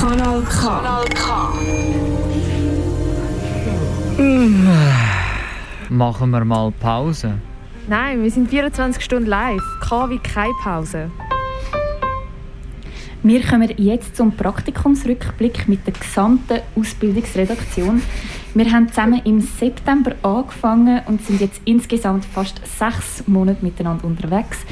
Kanal K. Kanal K. Machen wir mal Pause. Nein, wir sind 24 Stunden live. KW keine Pause. Wir kommen jetzt zum Praktikumsrückblick mit der gesamten Ausbildungsredaktion. Wir haben zusammen im September angefangen und sind jetzt insgesamt fast sechs Monate miteinander unterwegs.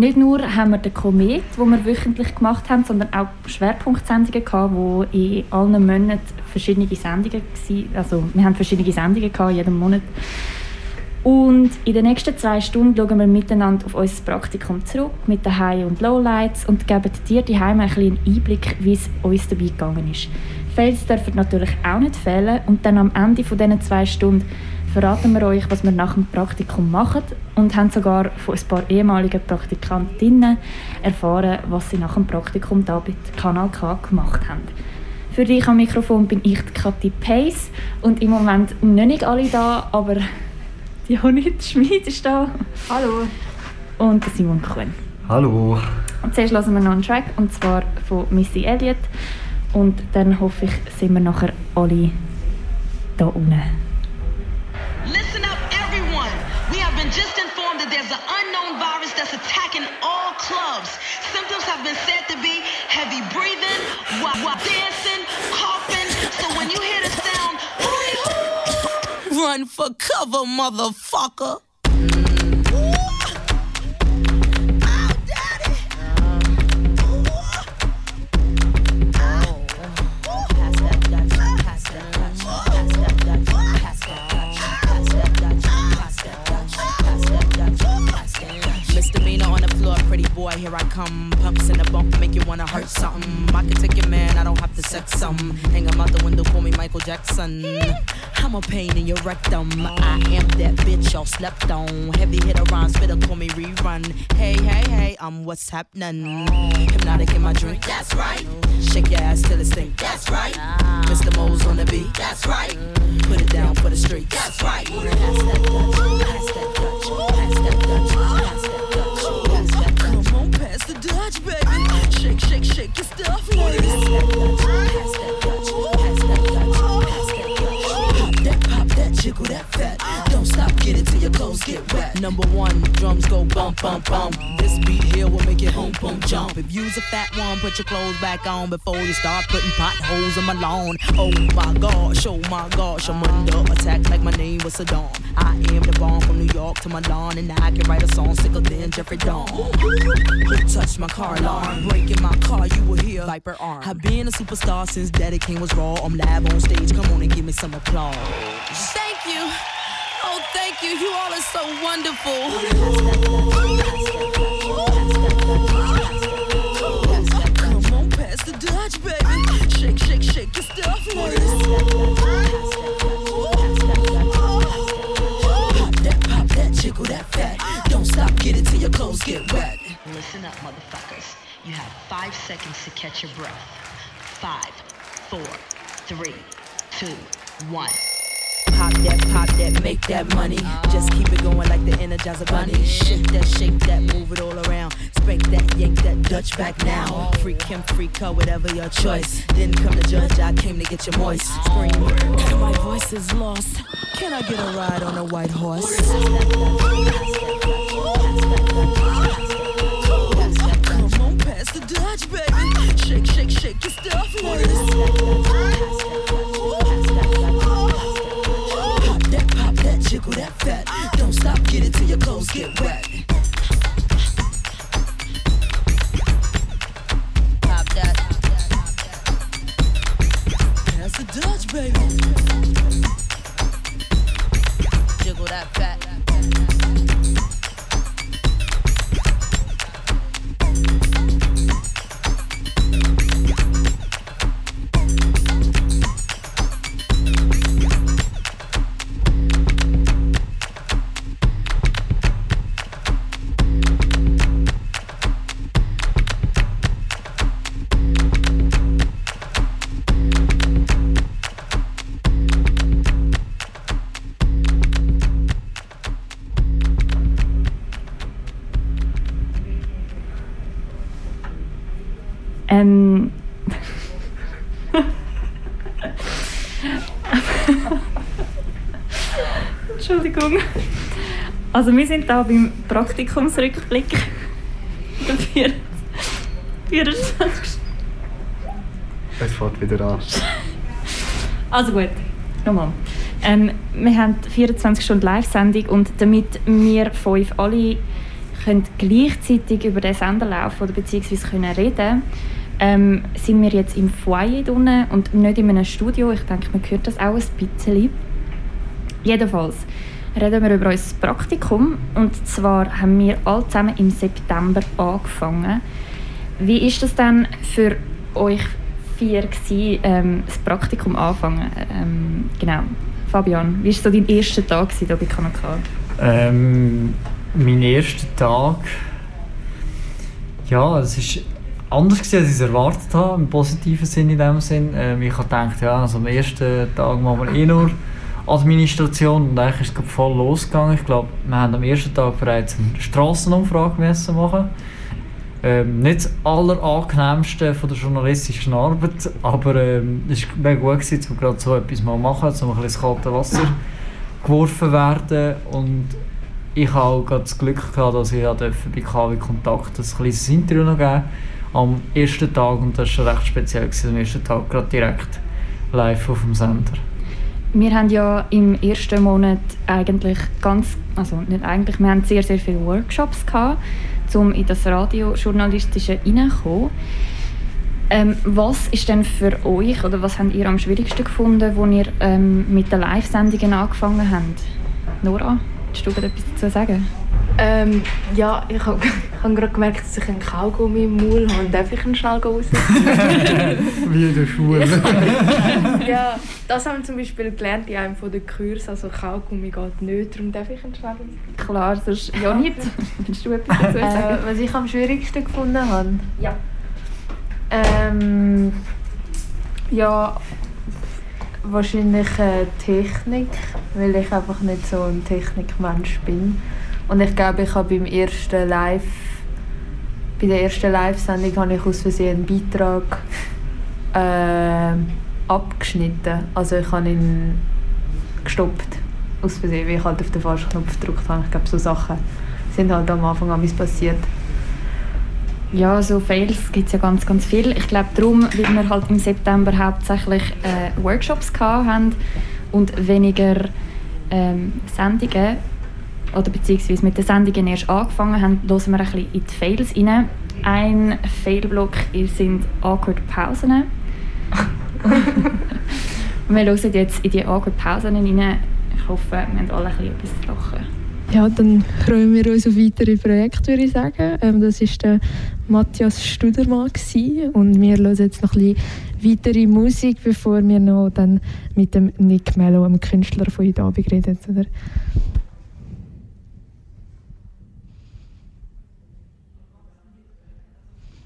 Nicht nur haben wir den Komet, wo wir wöchentlich gemacht haben, sondern auch Schwerpunktsendungen gehabt, wo in allen Monaten verschiedene Sendungen waren. Also wir haben verschiedene Sendungen gehabt, jeden Monat. Und in den nächsten zwei Stunden schauen wir miteinander auf unser Praktikum zurück mit den High- und Lowlights und geben dir die ein einen Einblick, wie es uns dabei gegangen ist. Fails dürfen natürlich auch nicht fehlen und dann am Ende von diesen zwei Stunden verraten wir euch, was wir nach dem Praktikum machen und haben sogar von ein paar ehemaligen Praktikantinnen erfahren, was sie nach dem Praktikum da bei Kanal K gemacht haben. Für dich am Mikrofon bin ich die Kathi Pace und im Moment noch nicht alle da, aber die Jonit Schmid ist da. Hallo. Und Simon Kuhn. Hallo. Und zuerst hören wir noch einen Track, und zwar von Missy Elliott. Und dann hoffe ich, sind wir nachher alle da unten. Listen up, everyone. We have been just informed that there's an unknown virus that's attacking all clubs. Symptoms have been said to be heavy breathing, wa- wa- dancing, coughing. So when you hear the sound, run for cover, motherfucker. Pretty boy, here I come. Pumps in the bump, make you wanna hurt something. I can take your man, I don't have to sex some. Hang him out the window, call me Michael Jackson. I'm a pain in your rectum. I am that bitch y'all slept on. Heavy hitter rhyme, spitter, call me rerun. Hey, hey, hey, I'm what's happening. Hypnotic in my drink, that's right. Shake your ass till it stink, that's right. Mr. Mo's on the beat, that's right. Put it down for the streets, that's right. Pass that Dutch, pass that Dutch, pass that Dutch, Your stuff, ladies. That pop, that jiggle, that get it till your clothes get wet. Number one, drums go bump, bump, bump. This beat here will make it home boom, jump. If you's a fat one, put your clothes back on before you start putting potholes in my lawn. Oh my gosh, oh my gosh, I'm under attack like my name was Saddam. I am the bomb from New York to Milan, and I can write a song sicker than Jeffrey Dawn. Who touched my car alarm? Breaking my car, you will hear Viper arm. I've been a superstar since Daddy King was raw. I'm live on stage, come on and give me some applause. Thank you. Thank you. You all are so wonderful. Come on, pass the Dutch, baby. Shake, shake, shake your stuff, ladies. Pop that, pop that, jiggle that fat. Don't stop, get it till your clothes get wet. Listen up, motherfuckers. You have five seconds to catch your breath. Five, four, three, two, one. Pop that, pop that, make that money. Just keep it going like the Energizer Bunny. Shake that, shake that, move it all around. Spank that, yank that Dutch back now. Freak him, freak her, whatever your choice. Didn't come to judge, I came to get you moist. Scream, my voice is lost. Can I get a ride on a white horse? Come on, pass the Dutch, baby. Shake, shake, shake your stuff, ladies. Get it till your clothes get wet. Pop that. Pass the Dutch, baby. Also wir sind da beim Praktikumsrückblick. Der 24. Es fängt wieder an. Also gut, nochmal. Ähm, wir haben 24 Stunden Live-Sendung und damit wir fünf alle können gleichzeitig über den Sender laufen oder beziehungsweise können reden ähm, sind wir jetzt im Foyer drinnen und nicht in einem Studio. Ich denke, man hört das auch ein bisschen. Jedenfalls reden wir über unser Praktikum und zwar haben wir alle zusammen im September angefangen. Wie ist das denn für euch vier gewesen, ähm, das Praktikum anfangen? Ähm, genau. Fabian, wie war so dein erster Tag hier bei Kanaka? Ähm, mein erster Tag. Ja, es ist anders gewesen, als ich es erwartet habe, im positiven Sinn in dem Sinn. Ähm, ich habe gedacht, ja, also am ersten Tag machen wir eh nur Administration und eigentlich ist es voll losgegangen. Ich glaube, wir haben am ersten Tag bereits eine Strassenumfrage müssen. Ähm, nicht das allerangenehmste von der journalistischen Arbeit, aber ähm, es war gut, gewesen, um gerade so etwas mal machen, um ein bisschen kalte Wasser geworfen werden und ich habe auch das Glück gehabt, dass ich bei KW Kontakt ein kleines Interview noch geben am ersten Tag und das war recht speziell, gewesen, am ersten Tag gerade direkt live auf dem Sender. Wir haben ja im ersten Monat eigentlich ganz, also nicht eigentlich, wir haben sehr, sehr viele Workshops gehabt, um in das Radiojournalistische reinzukommen. Ähm, was ist denn für euch oder was habt ihr am schwierigsten gefunden, als ihr ähm, mit den Live-Sendungen angefangen habt? Nora, willst du etwas dazu sagen? Ähm, ja, ich habe hab gerade gemerkt, dass ich einen Kaugummi im Maul habe. Darf ich ihn schnell raus? Wie in der Schule. ja, das haben wir zum Beispiel gelernt in einem der Kurs. Also Kaugummi geht nicht, darum darf ich ihn schnell raus. Klar, sonst ja nicht. Willst du etwas dazu sagen? Äh, was ich am schwierigsten gefunden habe? Ja. Ähm, ja, wahrscheinlich äh, Technik, weil ich einfach nicht so ein Technikmensch bin. Und ich glaube, ich habe beim ersten Live, bei der ersten Live-Sendung habe ich aus Versehen einen Beitrag äh, abgeschnitten. Also ich habe ihn gestoppt aus Versehen, weil ich halt auf den falschen Knopf gedrückt habe. Ich glaube, so Sachen sind halt am Anfang an passiert. Ja, so Fails gibt es ja ganz, ganz viel. Ich glaube darum, weil wir halt im September hauptsächlich äh, Workshops hatten und weniger ähm, Sendungen, oder beziehungsweise mit den Sendungen erst angefangen haben, hören wir ein bisschen in die Fails rein. Ein Failblock sind awkward Pausen. wir hören jetzt in die awkward Pausen rein. Ich hoffe, wir haben alle ein bisschen etwas zu lachen. Ja, dann freuen wir uns auf weitere Projekte, würde ich sagen. Ähm, das war der Matthias Studermann und wir hören jetzt noch ein bisschen weitere Musik, bevor wir noch dann mit dem Nick Mello, einem Künstler von heute Abend, reden. Oder?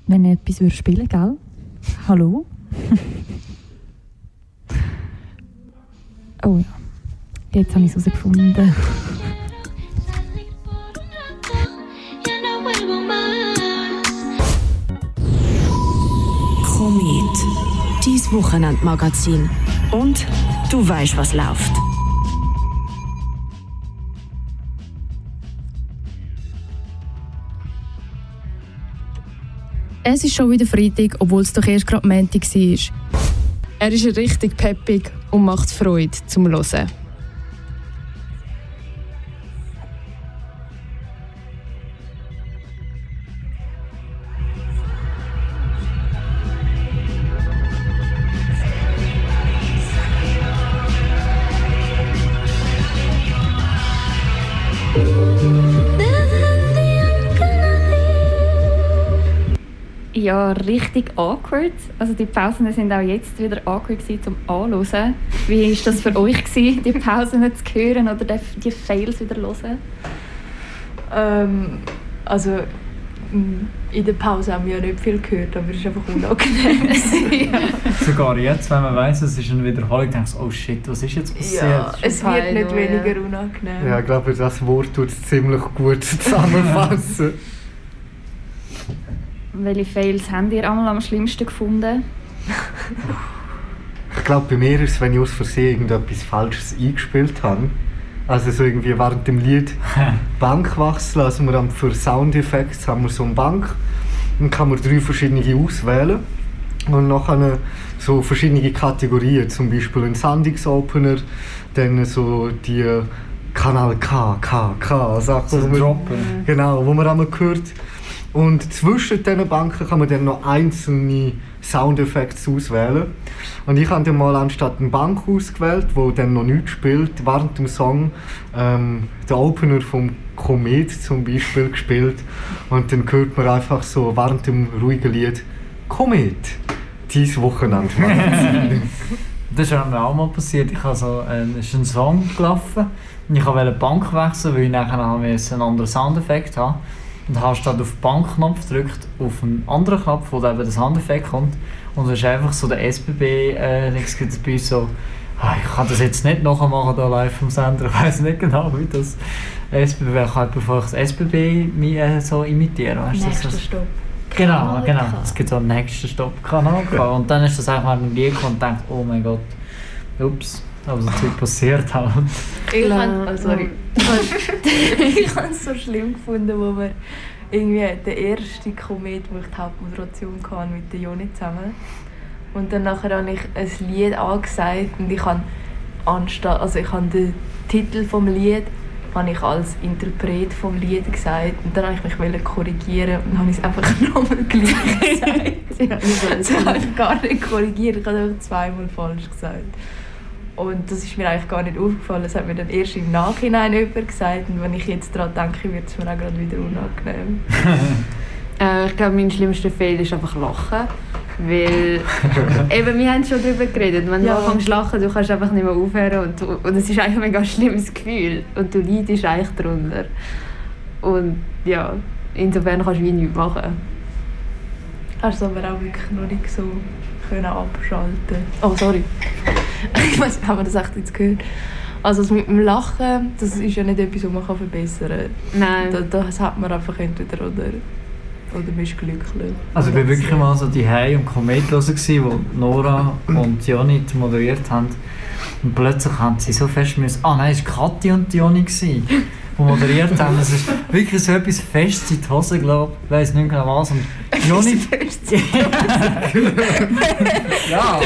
Wenn ich etwas spielen würde, gell? Hallo? oh ja, jetzt habe ich es herausgefunden. Komet, dies Wochenendmagazin. Und du weißt, was läuft. Es ist schon wieder Freitag, obwohl es doch erst gerade Montag war. Er ist richtig peppig und macht Freude zum Hören. Ja richtig awkward. Also die Pausen sind auch jetzt wieder awkward zum Anhören. Wie war das für euch, gewesen, die Pausen zu hören oder die Fails wieder zu hören? Ähm, also in der Pause haben wir ja nicht viel gehört, aber es ist einfach unangenehm. ja. Sogar jetzt, wenn man weiss, es ist eine Wiederholung, denkt man, oh shit, was ist jetzt passiert? Ja, es wird nicht weniger unangenehm. Ja, ich glaube, das Wort tut es ziemlich gut zusammenfassen. Welche Fails habt ihr einmal am schlimmsten gefunden? ich glaube, bei mir ist es, wenn ich aus Versehen irgendetwas Falsches eingespielt habe. Also so irgendwie während dem Lied Bank wechseln. Also wir haben für Soundeffekte haben wir so eine Bank. Dann kann man drei verschiedene auswählen. Und nachher so verschiedene Kategorien, zum Beispiel ein Sandungsopener, dann so die Kanal K, K, K Sachen. So wo man- droppen. Genau, wo man einmal hört. Und zwischen diesen Banken kann man dann noch einzelne Soundeffekte auswählen. Und ich habe dann mal anstatt eine Bank ausgewählt, wo dann noch nichts spielt, während dem Song ähm, den Opener vom Komet zum Beispiel gespielt. Und dann hört man einfach so während dem ruhigen Lied Komet, dies Wochenende. Das ist mir auch mal passiert. Ich habe so, äh, es ist ein Song gelaufen und ich wollte die Bank wechseln, weil ich nachher einen anderen Soundeffekt habe. Und habe statt auf den Bankknopf gedrückt, auf einen anderen Knopf, wo dann eben der Soundeffekt kommt. Und es ist einfach so der SBB, äh, bei uns so, ah, ich kann das jetzt nicht nachmachen da live vom Sender, ich weiß nicht genau, wie das SBB, ich kann bevor ich das SBB äh, so imitieren. Weißt du, Nächster das- Stopp. Genau, Kanal genau. Es gibt so einen nächsten Stopp-Kanal. gehabt. Und dann ist das einfach mal im Lied und denkt, oh mein Gott, ups, aber so Zeug passiert halt. Ich habe oh, sorry. ich habe es so schlimm gefunden, wo wir irgendwie der erste Komet, wo ich die Hauptmoderation hatte mit der Joni zusammen. Und dann nachher habe ich ein Lied angesagt und ich habe anstatt, also ich habe den Titel vom Lied habe ich als Interpret vom Lied gesagt und dann habe ich mich wollte korrigieren und habe ich es einfach nochmal gleich gesagt. ja, das habe ich gar nicht korrigiert, ich habe es einfach zweimal falsch gesagt. Und das ist mir eigentlich gar nicht aufgefallen. Das hat mir dann erst im Nachhinein jemand gesagt. Und wenn ich jetzt daran denke, wird es mir auch gerade wieder unangenehm. Äh, ich glaube, mein schlimmster Fehler ist einfach lachen. Weil, eben, wir haben schon darüber geredet, wenn Ja. du anfängst zu lachen, du kannst einfach nicht mehr aufhören und, du- und es ist eigentlich ein mega schlimmes Gefühl und du leidest eigentlich darunter. Und ja, insofern kannst du wie nichts machen. Hast du aber auch wirklich noch nicht so können abschalten Oh, sorry. Ich weiß nicht, haben wir das echt jetzt gehört? Also das mit dem Lachen, das ist ja nicht etwas, was man kann verbessern kann. Nein. Das, das hat man einfach entweder oder, oder man ist glücklich. Also ich war wirklich mal so die Hei und Komet hören, gewesen, wo Nora und Jonit moderiert haben. Und plötzlich haben sie so fest müssen, ah nein, es war Kathi und Joni, moderiert haben. Es ist wirklich so etwas fest in die Hose, glaube ich. Weiss nicht genau was. Und Joni... ja.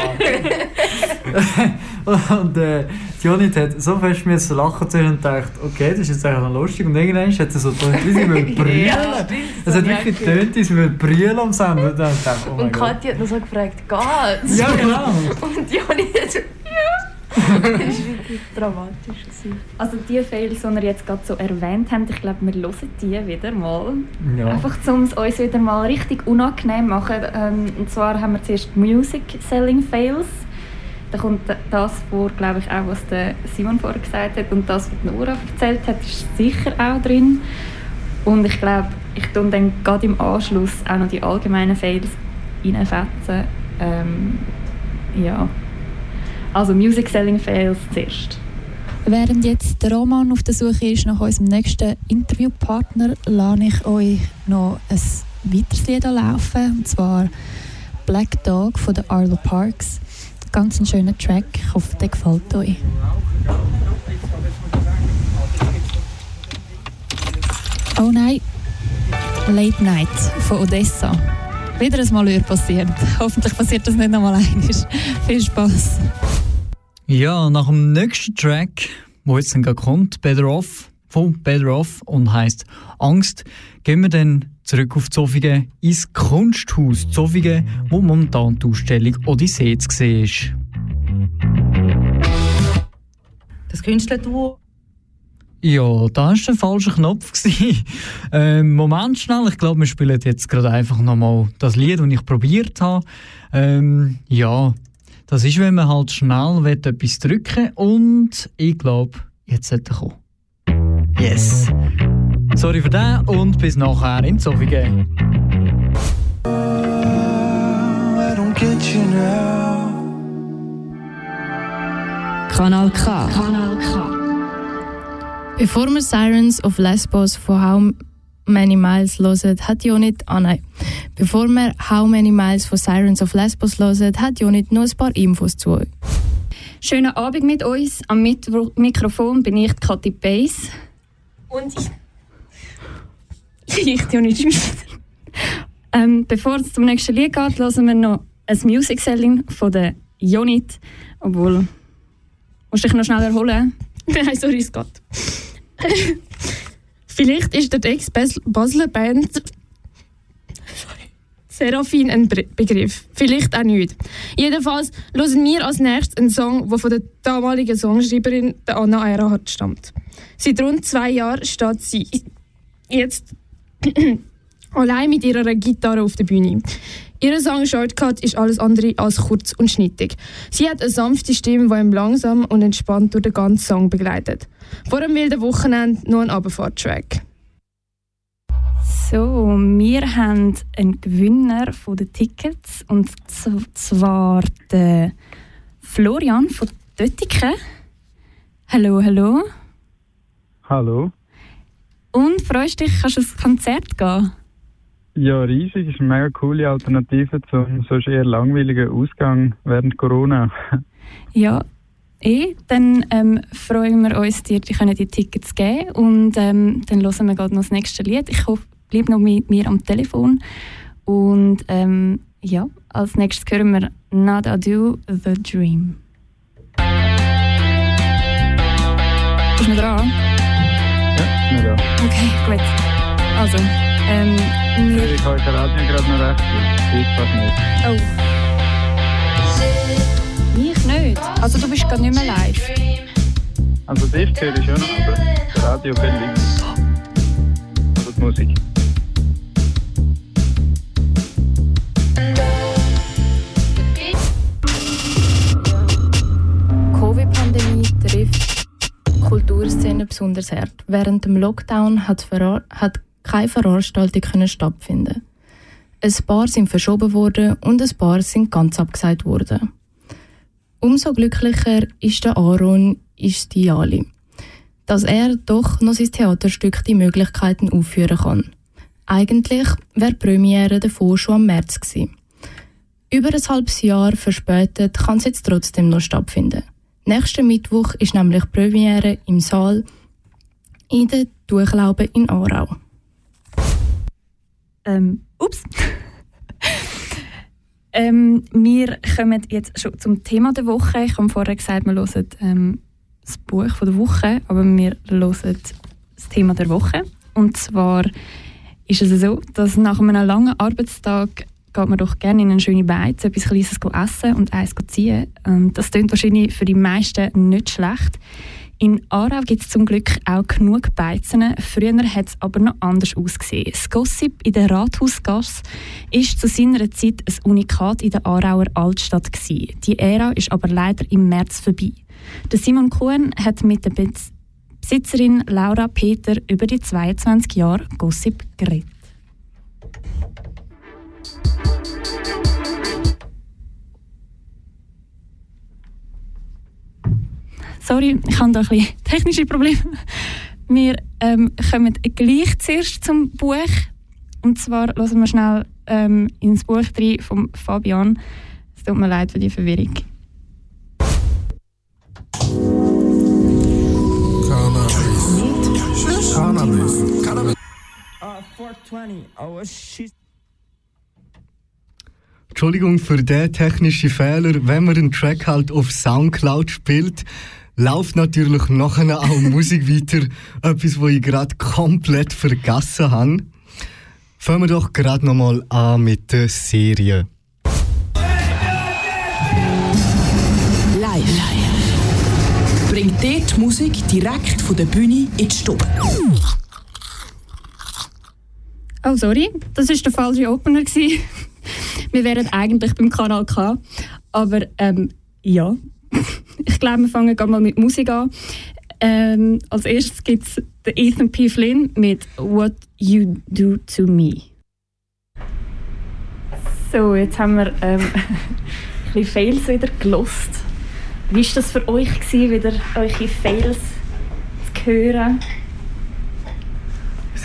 und äh, die Jonit hat so fest müssen lachen zuerst und gedacht, okay, das ist jetzt eigentlich lustig. Und irgendwann hat sie so gedacht, wie sie will brüllen. Ja, es hat wirklich getönt, sie will brüllen am Sender. Und dachte oh Und. Kathi hat noch so gefragt, geht's? Ja, genau. Und Joni hat so. Das war wirklich dramatisch. Also die Fails, die ihr jetzt gerade so erwähnt habt, ich glaube, wir hören die wieder mal. Ja. Einfach um es uns wieder mal richtig unangenehm zu machen. Ähm, und zwar haben wir zuerst Music Selling Fails. Da kommt das vor, glaube ich, auch was der Simon vorher gesagt hat. Und das, was Nora erzählt hat, ist sicher auch drin. Und ich glaube, ich tue dann gerade im Anschluss auch noch die allgemeinen Fails reinfetzen. Ähm, ja. Also Music Selling Fails zuerst. Während jetzt der Roman auf der Suche ist nach unserem nächsten Interviewpartner, lasse ich euch noch ein weiteres Lied laufen, und zwar Black Dog von den Arlo Parks. Ganz ein schöner Track, ich hoffe, der gefällt euch. Oh nein, Late Night von Odessa. Wieder ein Malheur passiert. Hoffentlich passiert das nicht nochmal einmal. Viel Spaß. Ja, nach dem nächsten Track, wo jetzt dann gerade kommt, Better Off, von Better Off und heißt Angst, gehen wir dann zurück auf Zofingen ins Kunsthaus Zofingen, wo momentan die Ausstellung Odyssee zu sehen ist. Das Künstlerduo Ja, da war der falsche Knopf. ähm, Moment schnell, ich glaube, wir spielen jetzt gerade einfach nochmal das Lied, das ich probiert habe. Ähm, ja, das ist, wenn man halt schnell will, etwas drücken und ich glaube, jetzt sollte er kommen. Yes! Sorry für den und bis nachher in Zofingen. Kanal K. Kanal K. Bevor wir Sirens of Lesbos von How Many Miles hören, hat Jonit, ah nein, bevor wir How Many Miles von Sirens of Lesbos hören, hat Jonit noch ein paar Infos zu euch. Schönen Abend mit uns. Am Mitro Mikrofon bin ich Kathi Pace. Und ich. ich, Jonit Schmieder. Ähm, bevor es zum nächsten Lied geht, hören wir noch ein Music Selling von der Jonit. Obwohl, musst du dich noch schnell erholen? Nein, sorry, es geht. Vielleicht ist der Ex-Basler Band Seraphin ein Begriff. Vielleicht auch nicht. Jedenfalls hören wir als nächstes einen Song, der von der damaligen Songschreiberin Anna Erhardt stammt. Seit rund zwei Jahren steht sie jetzt allein mit ihrer Gitarre auf der Bühne. Ihr Song Shortcut ist alles andere als kurz und schnittig. Sie hat eine sanfte Stimme, die ihm langsam und entspannt durch den ganzen Song begleitet. Vor einem wilden Wochenende noch ein Abfahrt-Track. So, wir haben einen Gewinner von den Tickets und zwar den Florian von Döttiken. Hallo, hallo. Hallo. Und freust dich, kannst du ins Konzert gehen? Ja, riesig. Ist eine mega coole Alternative zum sonst eher langweiligen Ausgang während Corona. ja, eh. Dann ähm, freuen wir uns, dir die, können die Tickets geben und ähm, dann hören wir gerade noch das nächste Lied. Ich hoffe, bleib noch mit mir am Telefon. Und ähm, ja, als nächstes hören wir Not Do The Dream. Bist du noch dran? Ja, ich bin da. Okay, gut. Also, ähm, wir... Ich habe gerade gerade noch recht. Ich fast nicht. Oh. Mich nicht. Also du bist gerade nicht mehr live. Also dich höre ich schon, aber das Radio bin ich. Also die Musik. Covid-Pandemie trifft Kulturszene besonders hart. Während dem Lockdown hat, hat keine Veranstaltungen stattfinden. Ein paar sind verschoben worden und ein paar sind ganz abgesagt worden. Umso glücklicher ist der Aaron Istiali, dass er doch noch sein Theaterstück die Möglichkeiten aufführen kann. Eigentlich wäre die Premiere davor schon am März gewesen. Über ein halbes Jahr verspätet kann es jetzt trotzdem noch stattfinden. Nächsten Mittwoch ist nämlich Premiere im Saal in der Durchlaube in Aarau. Ähm, ups. ähm, wir kommen jetzt schon zum Thema der Woche. Ich habe vorher gesagt, wir hören ähm, das Buch von der Woche, aber wir hören das Thema der Woche. Und zwar ist es so, dass nach einem langen Arbeitstag geht man doch gerne in eine schöne Beiz, etwas Kleines essen und eins ziehen. Und das klingt wahrscheinlich für die meisten nicht schlecht. In Aarau gibt es zum Glück auch genug Beizen. Früher hat es aber noch anders ausgesehen. Das Gossip in der Rathausgasse war zu seiner Zeit ein Unikat in der Aarauer Altstadt. Gewesen. Die Ära ist aber leider im März vorbei. Der Simon Kuhn hat mit der Besitzerin Laura Peter über die 22 Jahre Gossip geredet. Sorry, ich habe da ein bisschen technische Probleme. Wir ähm, kommen gleich zuerst zum Buch. Und zwar hören wir schnell ähm, ins Buch 3 von Fabian. Es tut mir leid für die Verwirrung. Cannabis. Cannabis. Cannabis. Uh, 420. Oh, shit. Entschuldigung für den technischen Fehler. Wenn man einen Track halt auf Soundcloud spielt, läuft natürlich nachher auch Musik weiter. Etwas, was ich gerade komplett vergessen habe. Fangen wir doch gerade nochmal an mit der Serie. Live. Bringt dir die Musik direkt von der Bühne in die Stube. Oh, sorry, das war der falsche Opener. wir wären eigentlich beim Kanal K. Aber ähm, ja, ich glaube, wir fangen mal mit Musik an. Ähm, als erstes gibt es Ethan P. Flynn mit What You Do To Me. So, jetzt haben wir ähm, ein bisschen Fails wieder gelost. Wie war das für euch, gewesen, wieder eure Fails zu hören?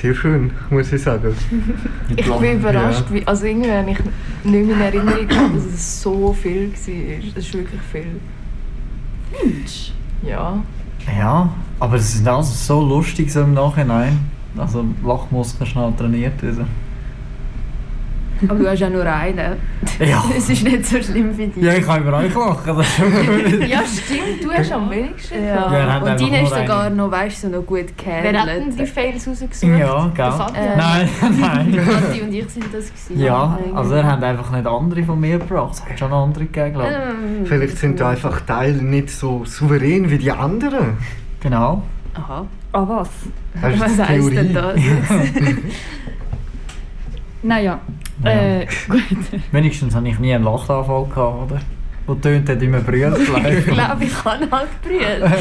sehr schön, muss ich sagen. Ich bin überrascht, wie, also irgendwie habe ich nicht mehr in Erinnerung gehabt, dass es so viel war. Das ist wirklich viel. Findest Ja. Ja, aber es ist also so lustig so im Nachhinein. Also Lachmuskeln schnell trainiert. Also. Aber du hast ja nur einen. Ja. Es ist nicht so schlimm für dich. Ja, ich kann über euch lachen. Ja, stimmt, du hast am wenigsten. Ja, und deine ist nur sogar einen. noch, weißt du, noch gut Wer hat denn gehandelt. die Fails rausgesucht? Ja, gell? Äh, Nein, nein. Kathi und ich sind das gewesen. Ja, also er hat einfach nicht andere von mir gebracht. Es hat schon andere gegeben, glaube ich. Ähm, Vielleicht sind da einfach Teile nicht so souverän wie die anderen. Genau. Aha. Ah, was? Was Theorie. denn das? Naja, Ja. äh, gut. Wenigstens habe ich nie einen Lachanfall gehabt, oder? Wo tönt hat immer brüllt Ich glaube, ich kann halt brüllen.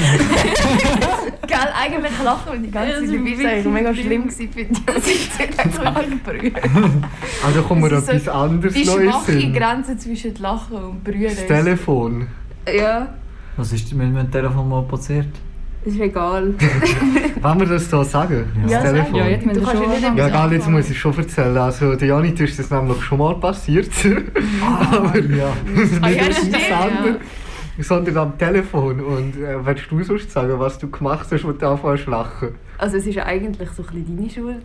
Gell, eigentlich lachen wir die ganze Zeit. Dabei ist eigentlich mega schlimm gewesen für dich, ich jeden Tag brülle. Also kommt mir Das ist etwas so anderes Die Neues schwache hin. Grenze zwischen Lachen und Brüllen. Das Telefon. Ja, Was ist mit meinem Telefon mal passiert? Ist egal. Wollen wir das hier sagen? Ja, das. Telefon. Ja, jetzt müssen Du wir schon nicht. Ja, egal, jetzt muss ich schon erzählen. Also, der Janit ist das nämlich schon mal passiert. Aber ja. Ah, nicht ja, auf stimmt, ja. Sondern am Telefon. Und äh, willst du sonst sagen, was du gemacht hast, wo du anfängst zu lachen? Also es war eigentlich so ein bisschen deine Schuld.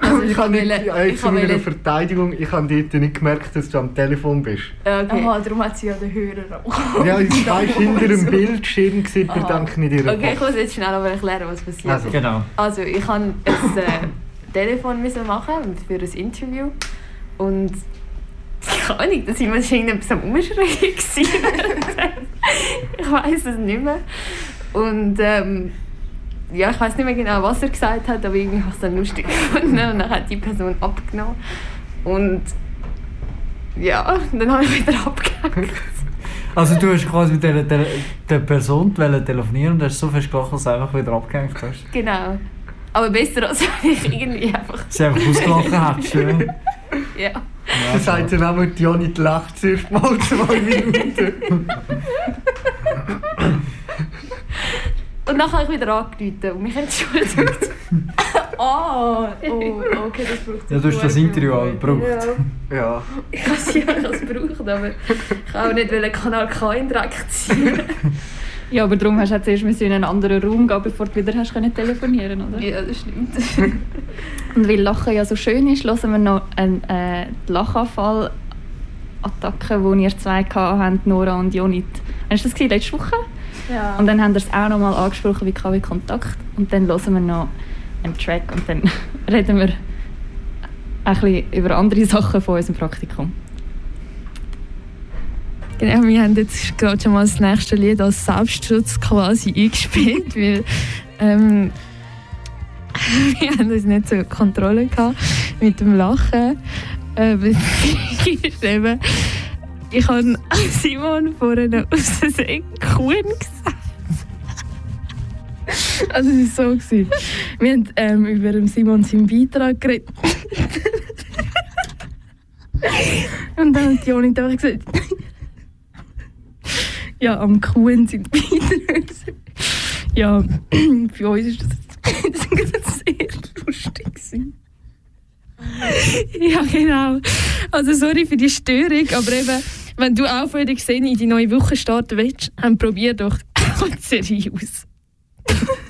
also ich habe nicht, äh, ich zu meiner wollte- Verteidigung, ich habe dort nicht gemerkt, dass du am Telefon bist. Ja, okay. Aha, darum hat sie ja den Hörer auch. Ja, ich weiss, hinter dem Bildschirm sieht man dank nicht ihre Okay, ich muss jetzt schnell aber erklären, was passiert Also. ist. Genau. Also, ich musste ein äh, Telefon müssen machen für ein Interview. Und keine Ahnung, da sind wir irgendetwas am Umschreien. gewesen. ich weiß es nicht mehr. Und ähm, ja, ich weiß nicht mehr genau, was er gesagt hat, aber irgendwie habe ich es dann lustig gefunden. Und dann hat die Person abgenommen. Und ja, dann habe ich wieder abgehängt. Also du hast quasi mit der, der, der Person telefonieren und hast so fest gelacht, dass du einfach wieder abgehängt hast. Genau. Aber besser als wenn ich irgendwie einfach. Du einfach ausgelachen hättest. Ja. Ja. Das sagt der Name, die Janit lacht zuerst mal zwei Minuten. Und dann habe ich wieder angerufen und mich entschuldigt. oh, oh, okay, das braucht Ja, du hast das Interview auch gebraucht. Ja. Ja. Ich habe es ja gebraucht, aber ich kann auch nicht wollen Kanal K in Dreck ziehen. Ja, aber darum hast du jetzt erst müssen in einen anderen Raum gehen, bevor du wieder hast können telefonieren oder? ja, das stimmt. Und weil Lachen ja so schön ist, hören wir noch eine äh, die Lachanfall-Attacke, die ihr zwei hatten, Nora und Jonit. Hast du das gesehen letzte Woche? Ja. Und dann haben wir es auch noch mal angesprochen wie KW Kontakt. Und dann hören wir noch einen Track und dann reden wir ein bisschen über andere Sachen von unserem Praktikum. Genau, wir haben jetzt gerade schon mal das nächste Lied als Selbstschutz quasi eingespielt, weil ähm, wir haben uns nicht so Kontrolle gehabt mit dem Lachen. Äh, eben, ich habe Simon vorhin aus Versehen Kuhn gesagt. Also es war so. Gewesen. Wir haben ähm, über Simon seinen Beitrag geredet. Und dann hat Joni einfach gesagt, ja, am Kuhn sind Beiträge. Ja, für uns ist das jetzt sehr lustig. Ja, genau. Also sorry für die Störung, aber eben, wenn du auch vorher gesehen in die neue Woche starten willst, dann probier doch die Serie aus.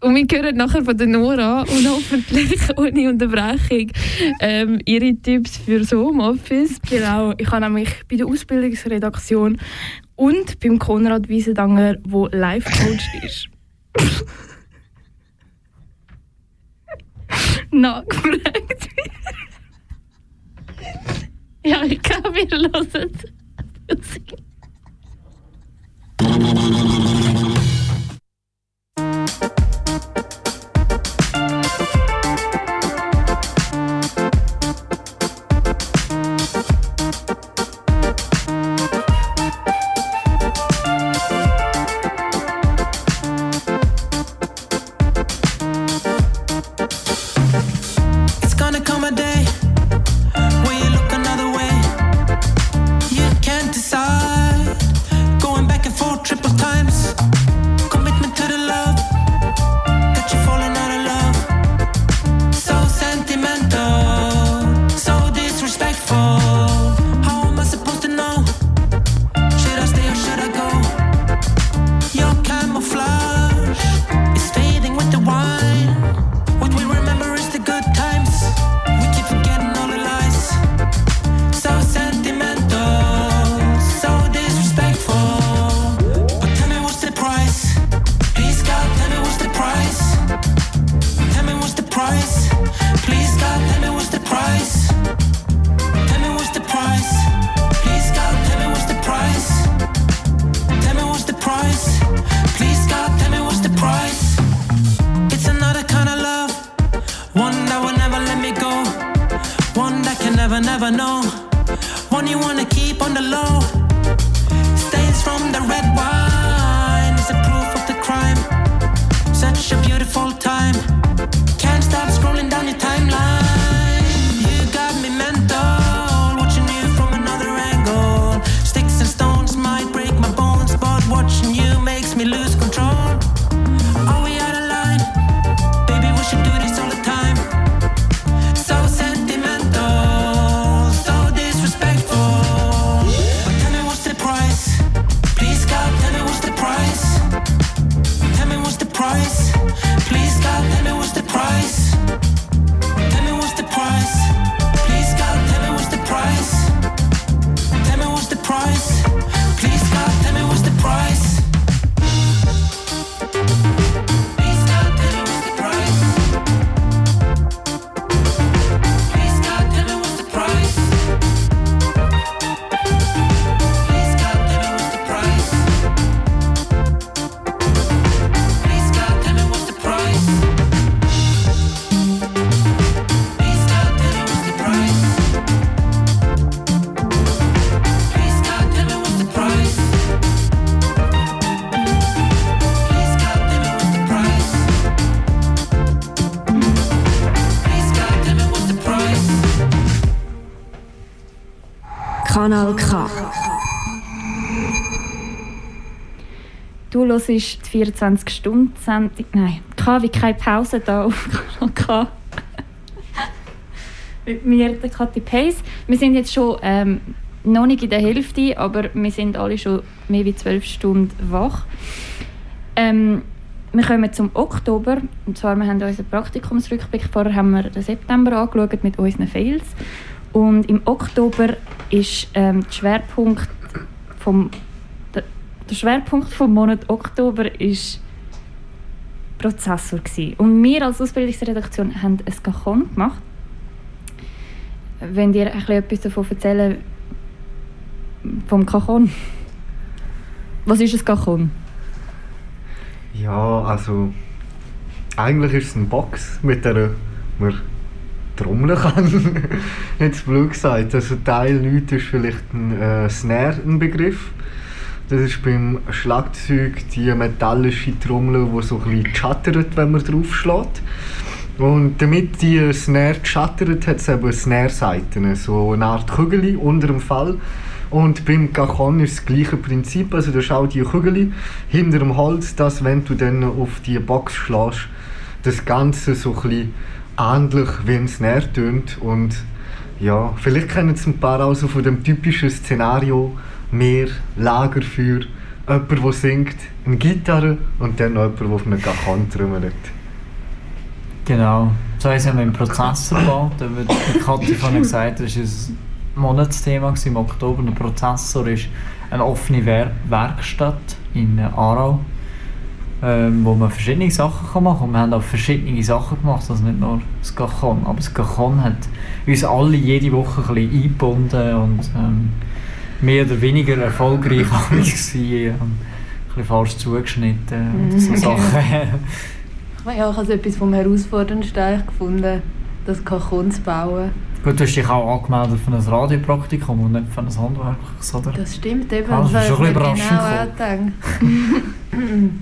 Und wir hören nachher von der Nora und hoffentlich ohne Unterbrechung ähm, ihre Tipps für das Homeoffice. Genau, ich habe nämlich bei der Ausbildungsredaktion und beim Konrad Wiesendanger, wo Life-Coach ist, nachgefragt. ja, ich glaube, Du hörst die 24-Stunden-Sendung. Nein, K wie keine Pause da auf. Mit mir, der Kathi Pace. Wir sind jetzt schon ähm, noch nicht in der Hälfte, aber wir sind alle schon mehr als zwölf Stunden wach. Ähm, wir kommen zum Oktober. Und zwar, wir haben unseren Praktikumsrückblick. Vorher haben wir den September angeschaut mit unseren Fails. Und im Oktober ist ähm, der Schwerpunkt vom der, Schwerpunkt vom Monat Oktober ist Prozessor gewesen. Und wir als Ausbildungsredaktion haben ein Gachon gemacht. Wenn dir etwas davon erzählen vom Cajon. Was ist ein Cajon? Ja, also eigentlich ist es eine Box, mit der man trommeln kann. Jetzt blöd gesagt. Also Teil Leute ist vielleicht ein äh, Snare ein Begriff. Das ist beim Schlagzeug die metallische Trommel, die so ein bisschen chattert, wenn man draufschlägt. Und damit die Snare chattert, hat es eben Snare-Seiten, so eine Art Kügel unter dem Fall. Und beim Cajon ist das gleiche Prinzip, also du schaust die Kügel hinter dem Holz, dass wenn du dann auf die Box schlägst, das Ganze so ein ähnlich wie ein Snare tönt. Und ja, vielleicht kennen es ein paar auch so von dem typischen Szenario, Meer, Lagerfeuer, jemand, der singt, eine Gitarre und dann noch jemand, der auf einem Cajon trümmelt. Genau. So haben wir im Prozessor gebaut. Da wird die Kathi vorhin gesagt, das war ein Monatsthema im Oktober. Der Prozessor ist eine offene Wer Werkstatt in Aarau, ähm, wo man verschiedene Sachen kann machen kann. Und wir haben auch verschiedene Sachen gemacht, also nicht nur das Gachon. Aber das Gachon hat uns alle jede Woche ein bisschen eingebunden und ähm, mehr oder weniger erfolgreich war. Und ein bisschen falsch zugeschnitten und so Mhm. Sachen. Ja, ich habe es etwas vom Herausforderndsten gefunden, das Kachon zu bauen. Gut, du hast dich auch angemeldet für ein Radiopraktikum und nicht für ein Handwerkliches, oder? Das stimmt eben, Ah, das das ist habe schon ich ein genau überraschend gedacht.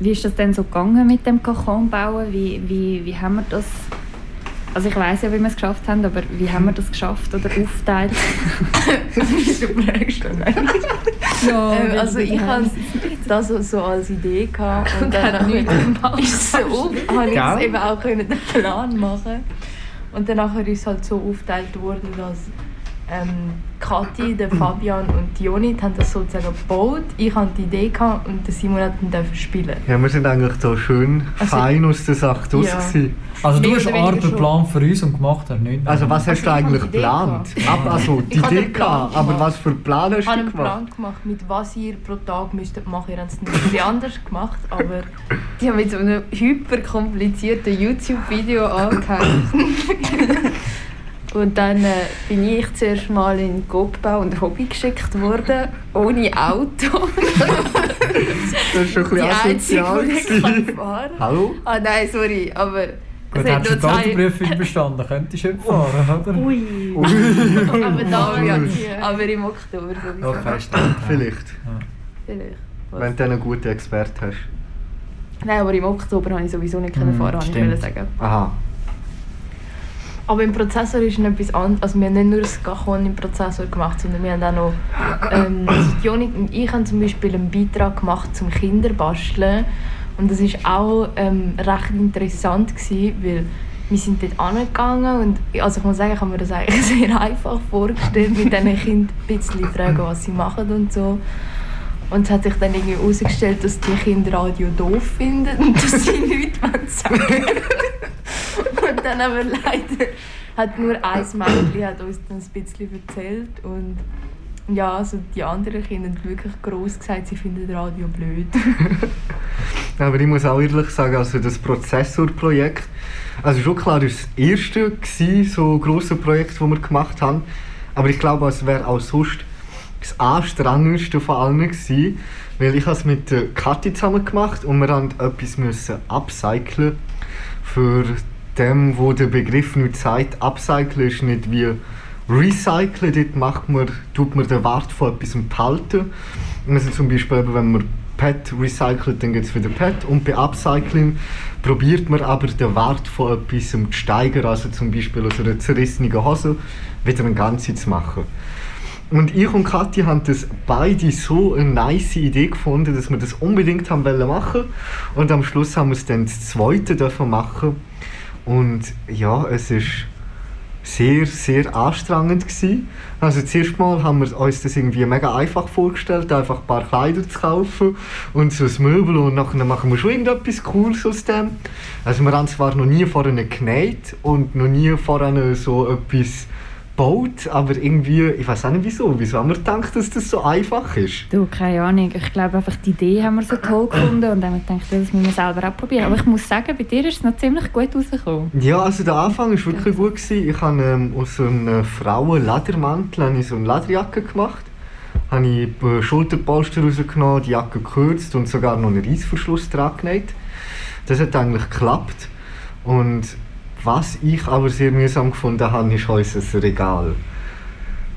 Wie ist das denn so gegangen mit dem Cajon bauen? Wie, wie, wie haben wir das... Also ich weiß ja, wie wir es geschafft haben, aber wie haben wir das geschafft oder aufteilt? Wieso fragst du Ja, ähm, weil also ich hatte das so, als Idee gehabt und Und dann hat nichts gemacht. ist so auf, habe ich jetzt eben auch können den Plan machen und dann ist es halt so aufgeteilt worden, dass ähm, Kathi, der Fabian und die Jonit haben das sozusagen gebaut. Ich hatte die Idee gehabt und der Simon hat dann spielen. Ja, wir sind eigentlich so schön Also- fein aus der Sache. Ja. gewesen. Also du hast Arbeit geplant für uns und gemacht er nicht. Also was hast du Also ich eigentlich geplant? Ab, also die Idee gehabt, aber gemacht. was für Plan hast Ich habe du einen gemacht? Plan gemacht, mit was ihr pro Tag müsstet machen. Ihr habt es ein bisschen anders gemacht, aber Die haben mit so einem hyperkomplizierten YouTube-Video angehängt. Und dann äh, bin ich zuerst mal in Gobbau und Hobby geschickt worden, ohne Auto. Das ist schon ein bisschen asozial. kann Hallo? Ah nein, sorry, aber Gut, hättest du die Autoprüfung bestanden, könntest du nicht fahren, oder? Ui. Ui. aber, da, ja, aber im Oktober sowieso. Okay, stimmt. Vielleicht. Vielleicht. Wenn du dann einen guten Experten hast. Nein, aber im Oktober habe ich sowieso nicht können Mhm, fahren, habe ich sagen. Aha. Aber im Prozessor ist noch etwas anderes. Also wir haben nicht nur das Cajon im Prozessor gemacht, sondern wir haben auch noch... Ähm, Jonit und ich haben zum Beispiel einen Beitrag gemacht zum Kinderbasteln. Und das war auch ähm, recht interessant, gewesen, weil wir sind dort angegangen und also ich muss sagen, ich habe mir das eigentlich sehr einfach vorgestellt, mit diesen Kindern ein bisschen fragen, was sie machen und so. Und es hat sich dann irgendwie herausgestellt, dass die Kinder Radio doof finden und dass sie nichts wollen sagen Und dann aber leider hat nur ein Mädchen hat uns dann ein bisschen erzählt und ja, also die anderen Kinder haben wirklich gross gesagt, sie finden Radio blöd. Aber ich muss auch ehrlich sagen, also das Prozessorprojekt, also schon klar, das war erste gewesen, so grosse Projekt, das wir gemacht haben. Aber ich glaube, es wäre auch sonst das anstrengendste von allen gewesen, weil ich es mit der Kathi zusammen gemacht und wir haben etwas müssen upcyclen für dem, wo der Begriff nicht sagt. Upcyclen ist nicht wie recyceln, dort macht man, tut man den Wert von etwas behalten. Also zum Beispiel, wenn man PET recycelt, dann gibt es wieder PET. Und bei Upcycling probiert man aber den Wert von etwas zu steigern, also zum Beispiel aus einer zerrissenen Hose wieder eine ganze zu machen. Und ich und Kathi haben das beide so eine nice Idee gefunden, dass wir das unbedingt haben wollen machen. Und am Schluss haben wir es dann das zweite dürfen machen. Und ja, es ist sehr, sehr anstrengend gewesen. Also zuerst mal haben wir uns das irgendwie mega einfach vorgestellt, einfach ein paar Kleider zu kaufen und so ein Möbel und nachher machen wir schon irgendetwas Cooles aus dem. Also wir haben zwar noch nie vorher genäht und noch nie vorher so etwas gebaut, aber irgendwie, ich weiß auch nicht wieso, wieso haben wir gedacht, dass das so einfach ist? Du, keine Ahnung. Ich glaube einfach, die Idee haben wir so toll gefunden und dann haben wir gedacht, das müssen wir selber auch probieren. Aber ich muss sagen, bei dir ist es noch ziemlich gut rausgekommen. Ja, also der Anfang war wirklich gut. Gewesen. Ich habe ähm, aus so einem Frauen-Ledermantel so eine Lederjacke gemacht. Habe ich die Schulterpolster rausgenommen, die Jacke gekürzt und sogar noch einen Reissverschluss dran genäht. Das hat eigentlich geklappt. Und was ich aber sehr mühsam gefunden habe, ist unser Regal.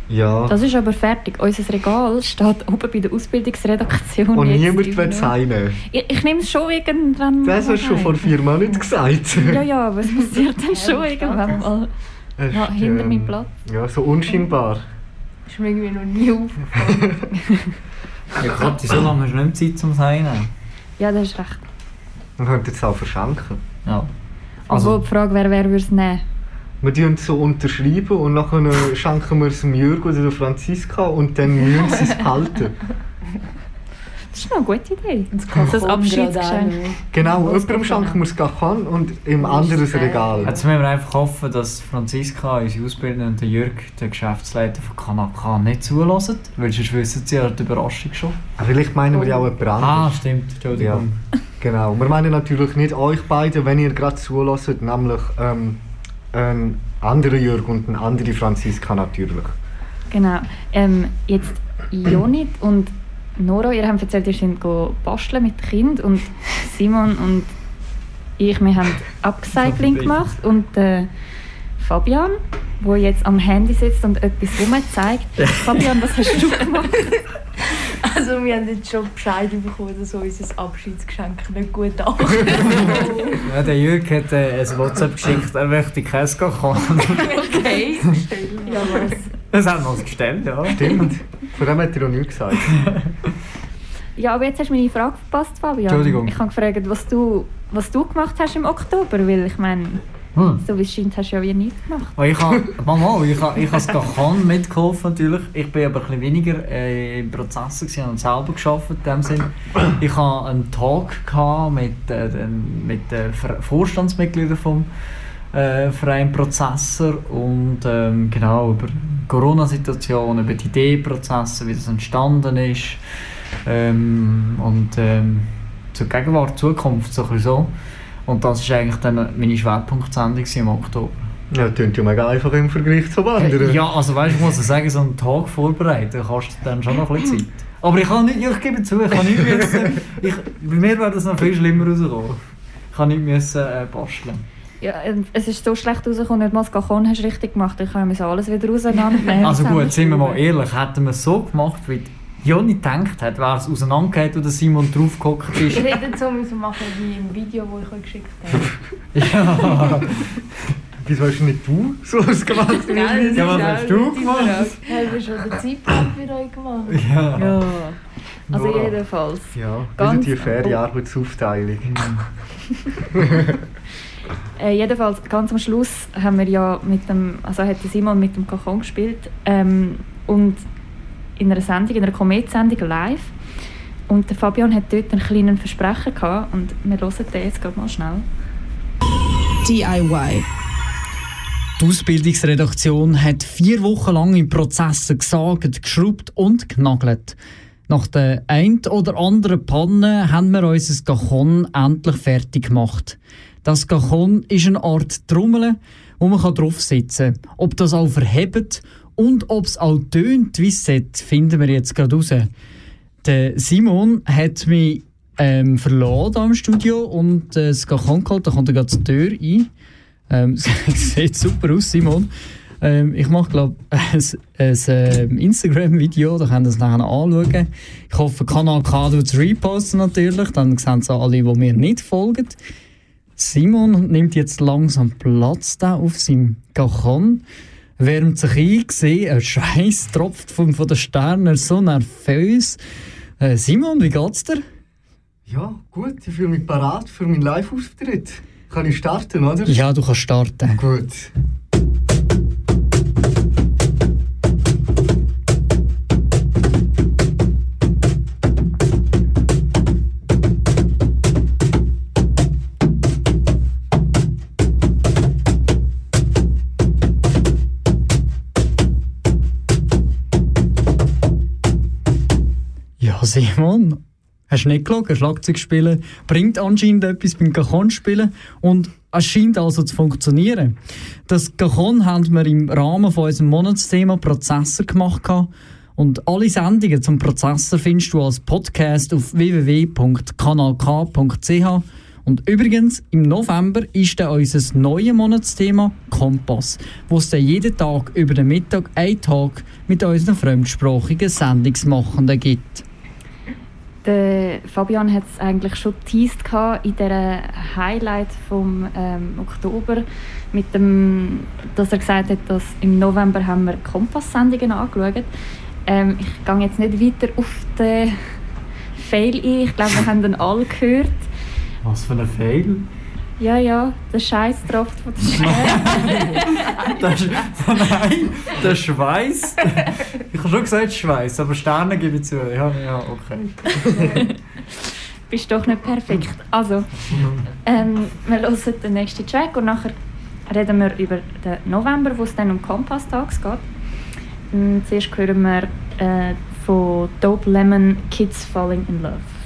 Ja. Das ist aber fertig. Unser Regal steht oben bei der Ausbildungsredaktion. und niemand will noch. sein. Ich, ich nehme es schon irgendwann mal Das hast du schon vor vier Monaten gesagt. Ja, ja, aber es passiert dann schon irgendwann mal. Es Ja, hinter ähm, meinem Platz. Ja, so unscheinbar. ist mir irgendwie noch nie aufgefallen. Ja, Kathi, so lange hast du nicht Zeit zum Seinen. Ja, das ist recht. Man könnte es auch verschenken. Ja. Also, Aber die Frage wäre, wer würde es nehmen? Wir tun es so unterschreiben und dann schenken wir es dem Jürg oder der Franziska und dann müssen sie es behalten. Das ist noch eine gute Idee. Das, das Abschiedsgeschenk. Genau, jemandem schenken wir es Gachan und im anderen Regal. Jetzt müssen wir einfach hoffen, dass Franziska, unsere Ausbildende, und der Jürg, der Geschäftsleiter von Kanaka, nicht zulassen. Weil sonst wissen sie ja die Überraschung schon. Vielleicht meinen wir ja auch jemand anderes. Ah, stimmt. Entschuldigung. Ja, genau. Wir meinen natürlich nicht euch beide, wenn ihr gerade zulässt, nämlich ähm, einen anderen Jürg und eine andere Franziska natürlich. Genau. Ähm, jetzt Jonit und Nora, ihr habt erzählt, ihr sind go basteln mit Kind und Simon und ich, wir haben Upcycling gemacht und äh, Fabian, wo jetzt am Handy sitzt und etwas rumzeigt. Fabian, was hast du gemacht? Also wir haben jetzt schon Bescheid bekommen, dass unser Abschiedsgeschenk nicht gut ankommt. Ja, der Jürg hat äh, ein WhatsApp geschickt, er möchte Käse kochen. okay, ja was? Das haben wir uns gestellt, ja. Stimmt. Von dem hat er auch nichts gesagt. Ja, aber jetzt hast du meine Frage verpasst, Fabian. Entschuldigung. Ich habe gefragt, was du, was du gemacht hast im Oktober, weil ich meine, Hm. so wie es scheint, hast du ja wie nichts gemacht. Oh, ich habe Mama, ich habe ich has Gachan mitgeholfen natürlich. Ich bin aber ein bisschen weniger äh, im Prozess gewesen und selber geschafft in dem Sinn. Ich hatte einen Talk gehabt mit äh, den mit den Ver- Vorstandsmitgliedern vom äh, Verein Prozessor und ähm, genau über die Corona-Situation, über die Ideenprozesse, wie das entstanden ist ähm, und ähm, zur Gegenwart, Zukunft so ein bisschen so. Und das war eigentlich dann meine Schwerpunktsendung im Oktober. Ja, klingt ja mega einfach im Vergleich zu anderen. Ja, also weißt du, ich muss sagen, so einen Tag vorbereiten kostet dann schon noch ein bisschen Zeit. Aber ich kann nicht, ich gebe zu, ich kann nicht müssen, ich, bei mir wäre das noch viel schlimmer rausgekommen. Ich kann nicht müssen äh, basteln. Ja, ähm, es ist so schlecht rausgekommen, nicht mal das Cajon hast du richtig gemacht. Ich habe alles wieder auseinandernehmen. Also gut, sind wir mal ehrlich, hätten wir es so gemacht, wie Joni gedacht hat, wäre es auseinandergeht oder Simon draufgehockt ist. Ich hätte so müssen machen wie im Video, das ich euch geschickt ja. habe. Wieso hast du nicht du so was gemacht? Nein, Ja, was hast auch du gemacht? Hast du schon den Zeitplan für euch gemacht? Ja. Ja. Also Ja. jedenfalls. Ja, Ganz- die faire Arbeitsaufteilung. Äh, jedenfalls, ganz am Schluss haben wir ja mit dem, also hat Simon mit dem Cajon gespielt ähm, und in einer Sendung, in einer Komet-Sendung live. Und der Fabian hat dort einen kleinen Versprecher gehabt und wir hören den jetzt gerade mal schnell. DIY. Die Ausbildungsredaktion hat vier Wochen lang im Prozess gesagt, geschraubt und genagelt. Nach der ein oder anderen Panne haben wir unser Cajon endlich fertig gemacht. Das Cajon ist eine Art Trommel, wo man drauf sitzen kann. Ob das auch verhebt und ob es auch tönt, wie es sollte, finden wir jetzt gerade raus. Der Simon hat mich ähm, verlassen im Studio und äh, das Cajon geholt. Da kommt er gerade zur Tür ein. Ähm, sieht super aus, Simon. Ähm, ich mache, glaube ich, ein, ein ähm, Instagram-Video, da könnt ihr es nachher anschauen. Ich hoffe, Kanal K tut es reposten natürlich, dann sehen es alle, die mir nicht folgen. Simon nimmt jetzt langsam Platz da auf seinem Cajon, wärmt sich ein, sehe, ein Schweiß tropft von, von den Sternen, er so nervös. Äh, Simon, wie geht's dir? Ja, gut, ich fühle mich parat für meinen Live-Auftritt. Kann ich starten, oder? Ja, du kannst starten. Gut. Simon, hast du nicht geschaut? Schlagzeug spielen bringt anscheinend etwas beim Cajon spielen und es scheint also zu funktionieren. Das Cajon haben wir im Rahmen von unserem Monatsthema Prozessor gemacht und alle Sendungen zum Prozessor findest du als Podcast auf www.kanalk.ch und übrigens, im November ist dann unser neues Monatsthema Kompass, wo es dann jeden Tag über den Mittag einen Tag mit unseren fremdsprachigen Sendungsmachenden gibt. Der Fabian hat es eigentlich schon teased in der Highlight vom ähm, Oktober, mit dem, dass er gesagt hat, dass im November haben wir Kompass-Sendungen angeschaut. Ähm, ich gehe jetzt nicht weiter auf den Fail ein. Ich glaube, wir haben den alle gehört. Was für ein Fail? Ja, ja, der Scheiß tropft von der Sterne. Das, nein, der Schweiß. Ich habe schon gesagt Schweiß, aber Sterne gebe ich zu. Ja, ja, okay. Bist doch nicht perfekt. Also, ähm, wir hören den nächsten Track und nachher reden wir über den November, wo es dann um Kompass-Tags geht. Ähm, Zuerst hören wir äh, von Dope Lemon Kids Falling in Love.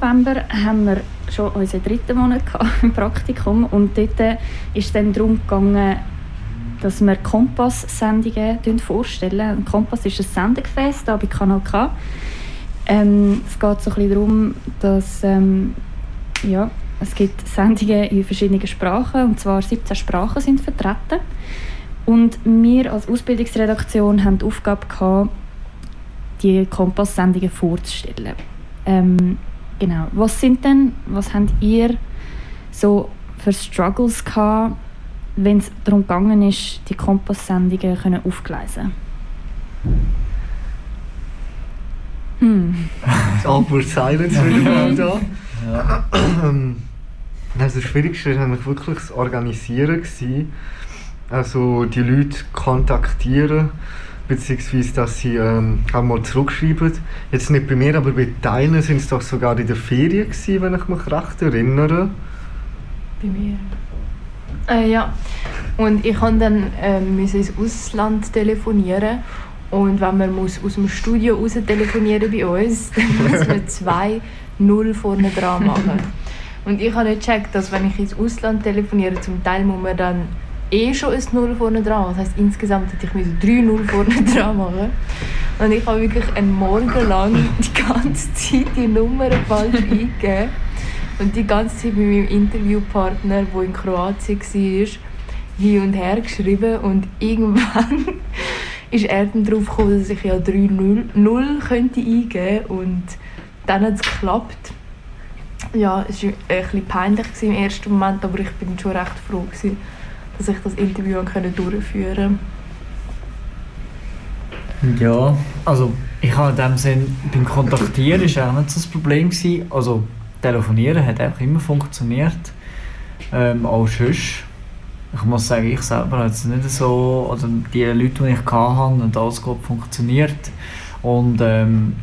November haben wir schon unseren dritten Monat im Praktikum und dort ist es dann darum gegangen, dass wir Kompass-Sendungen vorstellen. Kompass ist ein Sendegefäß hier bei Kanal K. Ähm, es geht so ein darum, dass ähm, ja, es gibt Sendungen in verschiedenen Sprachen und zwar 17 Sprachen sind vertreten. Und wir als Ausbildungsredaktion haben die Aufgabe gehabt, die Kompass-Sendungen vorzustellen. Ähm, genau. Was sind denn, was habt ihr so für Struggles gehabt, wenn es darum gegangen ist, die Kompass-Sendungen aufgleisen hm. Awkward Silence wieder mal da. Also das Schwierigste war wirklich das Organisieren. Also die Leute kontaktieren, beziehungsweise dass sie ähm, mal zurückschreiben. Jetzt nicht bei mir, aber bei Teilen sind es doch sogar in der Ferien gewesen, wenn ich mich recht erinnere. Bei mir? Äh, ja. Und ich musste dann äh, ins Ausland telefonieren. Und wenn man muss aus dem Studio raus telefonieren bei uns, dann muss man zwei Null vorne dran machen. Und ich habe nicht gecheckt, dass wenn ich ins Ausland telefoniere, zum Teil muss man dann eh schon ein Null vorne dran. Das heisst, insgesamt hätte ich drei Null vorne dran machen Und ich habe wirklich einen Morgen lang die ganze Zeit die Nummer falsch eingegeben. Und die ganze Zeit mit meinem Interviewpartner, der in Kroatien war, hin und her geschrieben. Und irgendwann ist er dann darauf gekommen, dass ich ja 3-0 könnte eingeben könnte. Und dann hat es geklappt. Ja, es war ein bisschen peinlich im ersten Moment, aber ich bin schon recht froh, gewesen, dass ich das Interview durchführen konnte. Ja, also ich habe in dem Sinn, beim Kontaktieren war auch nicht so das Problem. Gewesen. Also Telefonieren hat einfach immer funktioniert. Ähm, auch sonst. Ich muss sagen, ich selber habe es nicht so, also die Leute, die ich hatte, und alles gut funktioniert. Und ähm,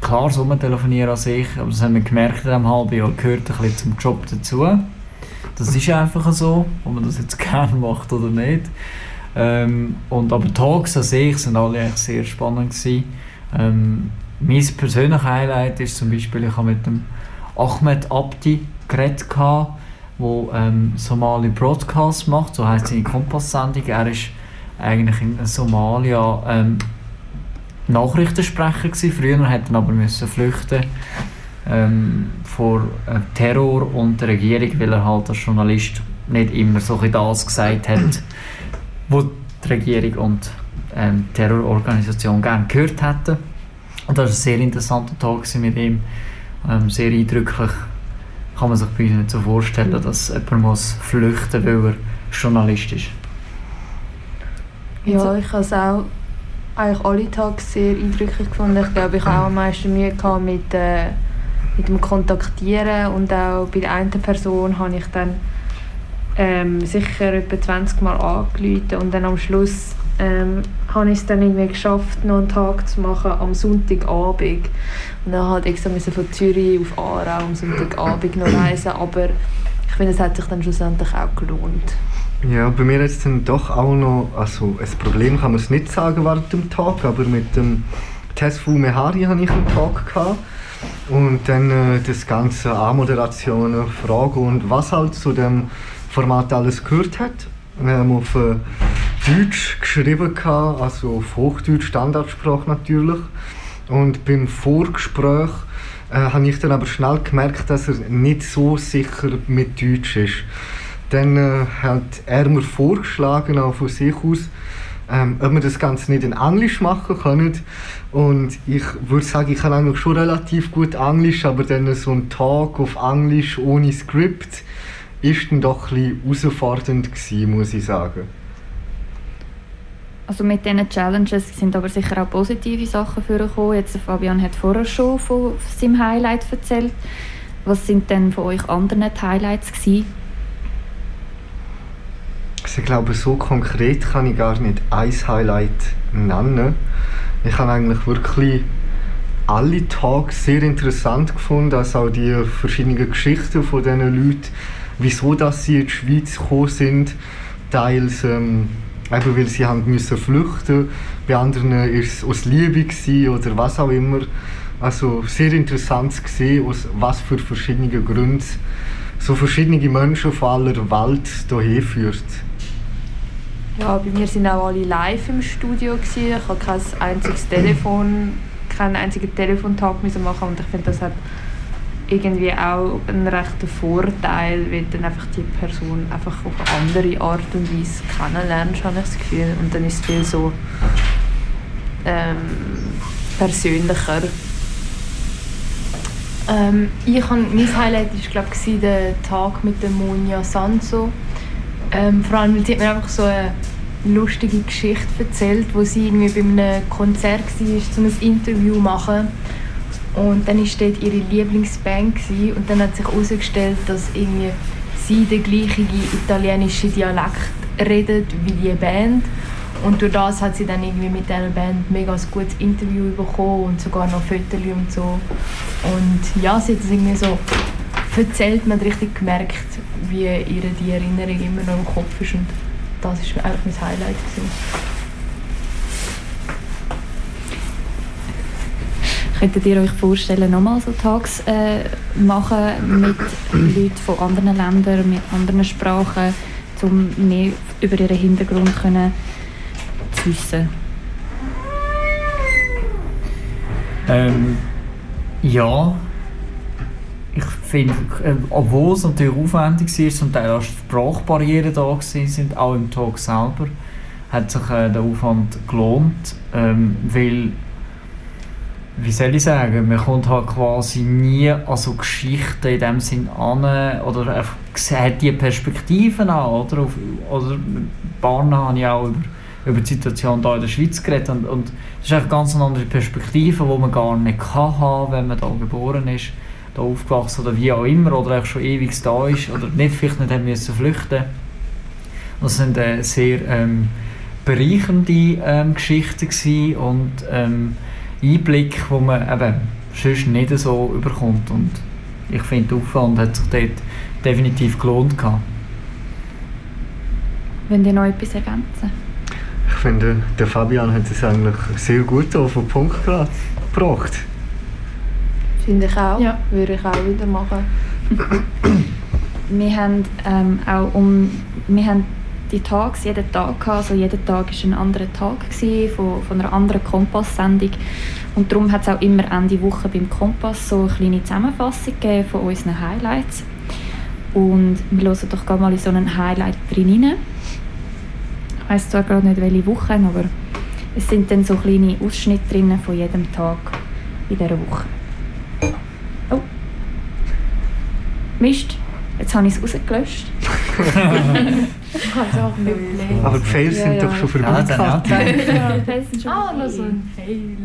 klar, so telefonieren an sich, aber das haben wir gemerkt in diesem halben Jahr, gehört ein bisschen zum Job dazu. Das ist einfach so, ob man das jetzt gerne macht oder nicht. Ähm, und aber Talks an sich sind alle sehr spannend. Ähm, mein persönliches Highlight ist zum Beispiel, ich habe mit dem Ahmed Abdi geredet, der ähm, Somali Broadcast macht, so heisst seine Kompass-Sendung. Er ist eigentlich in Somalia ähm, Nachrichtensprecher gewesen. Früher hat er aber müssen flüchten ähm, vor äh, Terror und der Regierung, weil er halt als Journalist nicht immer so das gesagt hat, was die Regierung und ähm, die Terrororganisation gerne gehört hätten. Und das war ein sehr interessanter Tag mit ihm ähm, sehr eindrücklich. Kann man sich bei uns nicht so vorstellen, dass jemand muss flüchten muss, weil er Journalist ist. Ja, ich habe es auch eigentlich alle Tage sehr eindrücklich gefunden. Ich glaube, ich habe auch am meisten Mühe gehabt mit, äh, mit dem Kontaktieren und auch bei der einen Person habe ich dann ähm, sicher etwa 20 Mal angerufen und dann am Schluss ähm, habe ich es dann irgendwie geschafft, noch einen Tag zu machen am Sonntagabend. Und dann halt extra von Zürich auf Aarau am Sonntagabend noch reisen, aber ich finde, es hat sich dann schlussendlich auch gelohnt. Ja, bei mir ist dann doch auch noch, also ein Problem kann man es nicht sagen während dem Tag, aber mit dem Tesfu Mehari hatte ich einen Tag gehabt. Und dann äh, das ganze Anmoderationen, Fragen und was halt zu dem Format alles gehört hat. Wir haben auf äh, Deutsch geschrieben, also auf Hochdeutsch, Standardsprache natürlich. Und beim Vorgespräch äh, habe ich dann aber schnell gemerkt, dass er nicht so sicher mit Deutsch ist. Dann äh, hat er mir vorgeschlagen, auch von sich aus, ähm, ob wir das Ganze nicht in Englisch machen können. Und ich würde sagen, ich kann eigentlich schon relativ gut Englisch, aber dann so ein Tag auf Englisch ohne Skript ist dann doch ein bisschen herausfordernd gewesen, muss ich sagen. Also mit diesen Challenges sind aber sicher auch positive Sachen vorgekommen. Jetzt Fabian hat vorher schon von seinem Highlight erzählt. Was sind denn von euch anderen Highlights gewesen? Also ich glaube, so konkret kann ich gar nicht ein Highlight nennen. Ich habe eigentlich wirklich alle Tage sehr interessant gefunden, also auch die verschiedenen Geschichten von diesen Leuten, wieso dass sie in die Schweiz gekommen sind, teils ähm, eben weil sie haben müssen flüchten bei anderen war es aus Liebe oder was auch immer. also sehr interessant zu sehen, aus was für verschiedenen Gründen so verschiedene Menschen von aller Welt hierher führt. Ja, bei mir sind auch alle live im Studio gewesen. Ich habe kein einziges Telefon, keinen einzigen Telefontag müssen machen und ich finde, das hat irgendwie auch einen rechten Vorteil, weil dann einfach die Person einfach auf eine andere Art und Weise kennenlernst, habe ich das Gefühl. Und dann ist es viel so ähm, persönlicher. Ähm, ich habe, mein Highlight war glaube ich der Tag mit der Monja Sanso. Ähm, vor allem, sie hat mir einfach so eine lustige Geschichte erzählt, wo sie irgendwie bei einem Konzert war, um ein Interview zu machen. Und dann war dort ihre Lieblingsband und dann hat sich herausgestellt, dass irgendwie sie den gleichen italienischen Dialekt redet wie die Band. Und durch das hat sie dann irgendwie mit dieser Band mega ein gutes Interview bekommen und sogar noch Fotos und so. Und ja, sie hat es irgendwie so erzählt, man hat richtig gemerkt, wie ihr die Erinnerung immer noch im Kopf ist. Und das war eigentlich mein Highlight. Gewesen. Könntet ihr euch vorstellen, nochmal so Tags äh, machen mit Leuten von anderen Ländern, mit anderen Sprachen, um mehr über ihren Hintergrund können zu wissen? Ähm, ja, ich finde, äh, obwohl es natürlich aufwendig ist und auch Sprachbarrieren da sind, auch im Talk selber, hat sich äh, der Aufwand gelohnt, ähm, weil wie soll ich sagen, man kommt halt quasi nie an so Geschichten in dem Sinn an oder einfach hat die Perspektiven an, oder? Auf, oder Barna habe ich auch über, über die Situation hier in der Schweiz geredet und, und das ist eine ganz andere Perspektive, die man gar nicht kann haben, wenn man hier geboren ist da aufgewachsen oder wie auch immer oder auch schon ewig da ist oder nicht, vielleicht nicht haben müssen flüchten. Das sind äh, sehr ähm, bereichernde ähm, Geschichten gewesen und ähm, Einblick, wo man eben sonst nicht so überkommt und ich finde, der Aufwand hat sich dort definitiv gelohnt gehabt. Wenn ihr noch etwas ergänzen? Ich finde, der Fabian hat es eigentlich sehr gut auf den Punkt gebracht. Finde ich auch. Ja. Würde ich auch wieder machen. wir haben ähm, auch um... Wir haben die Tags jeden Tag gehabt. Also jeden Tag war ein anderer Tag von, von einer anderen Kompass-Sendung. Und darum hat es auch immer Ende Woche beim Kompass so eine kleine Zusammenfassung gegeben von unseren Highlights. Und wir hören doch mal in so einen Highlight drin rein. Ich weiss zwar gerade nicht, welche Woche, aber es sind dann so kleine Ausschnitte drin von jedem Tag in dieser Woche. Oh. Mist, jetzt habe ich es rausgelöscht. Aber die Fails ja, sind ja. doch schon vorbei. Ja, ja, ja, die Fails sind schon Ah, noch so ein Fail.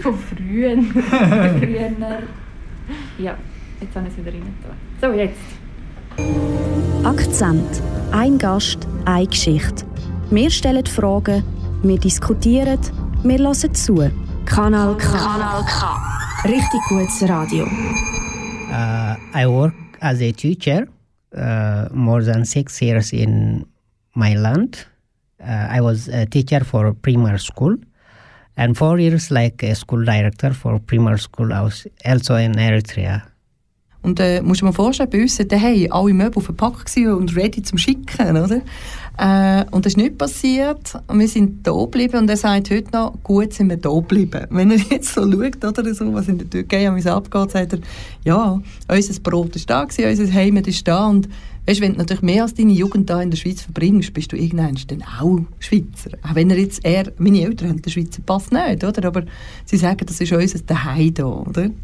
Von früher. früher. Ja, jetzt habe ich es wieder rein. So, jetzt. Akzent. Ein Gast, eine Geschichte. Wir stellen Fragen, wir diskutieren, wir hören zu. Kanal K. Kanal K. Richtig gutes Radio. Uh, I work as a teacher uh, more than six years in my land. Uh, I was a teacher for primary school and four years like a school director for primary school also in Eritrea. Und äh, musst du mal vorstellen, bei uns daheim alle Möbel verpackt und ready zum Schicken, oder? Äh, und das ist nicht passiert. Wir sind da geblieben und er sagt heute noch, gut sind wir da geblieben. Wenn er jetzt so schaut, oder so, was in der Türkei an uns abgeht, sagt er, ja, unser Brot ist da gewesen, unser Heimat ist da und Weißt, wenn du natürlich mehr als deine Jugend da in der Schweiz verbringst, bist du irgendwann dann auch Schweizer. Auch wenn er jetzt eher, meine Eltern haben den Schweizer Pass nicht, oder? Aber sie sagen, das ist unser Daheim da, oder?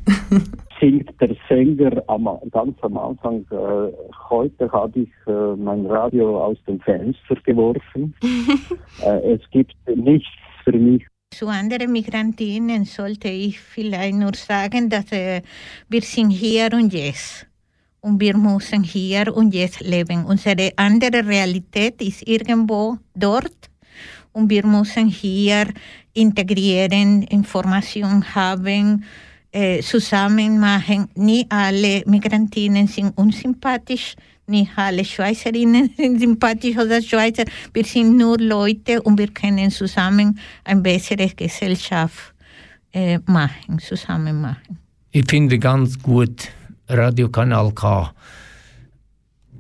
singt der Sänger am, ganz am Anfang, äh, heute habe ich äh, mein Radio aus dem Fenster geworfen. äh, es gibt nichts für mich. Zu anderen Migrantinnen sollte ich vielleicht nur sagen, dass äh, wir sind hier und jetzt und wir müssen hier und jetzt leben. Unsere andere Realität ist irgendwo dort und wir müssen hier integrieren, Informationen haben, äh, zusammen machen. Nicht alle Migrantinnen sind unsympathisch, nicht alle Schweizerinnen sind sympathisch oder Schweizer. Wir sind nur Leute und wir können zusammen eine bessere Gesellschaft äh, machen, zusammen machen. Ich finde ganz gut Radiokanal K.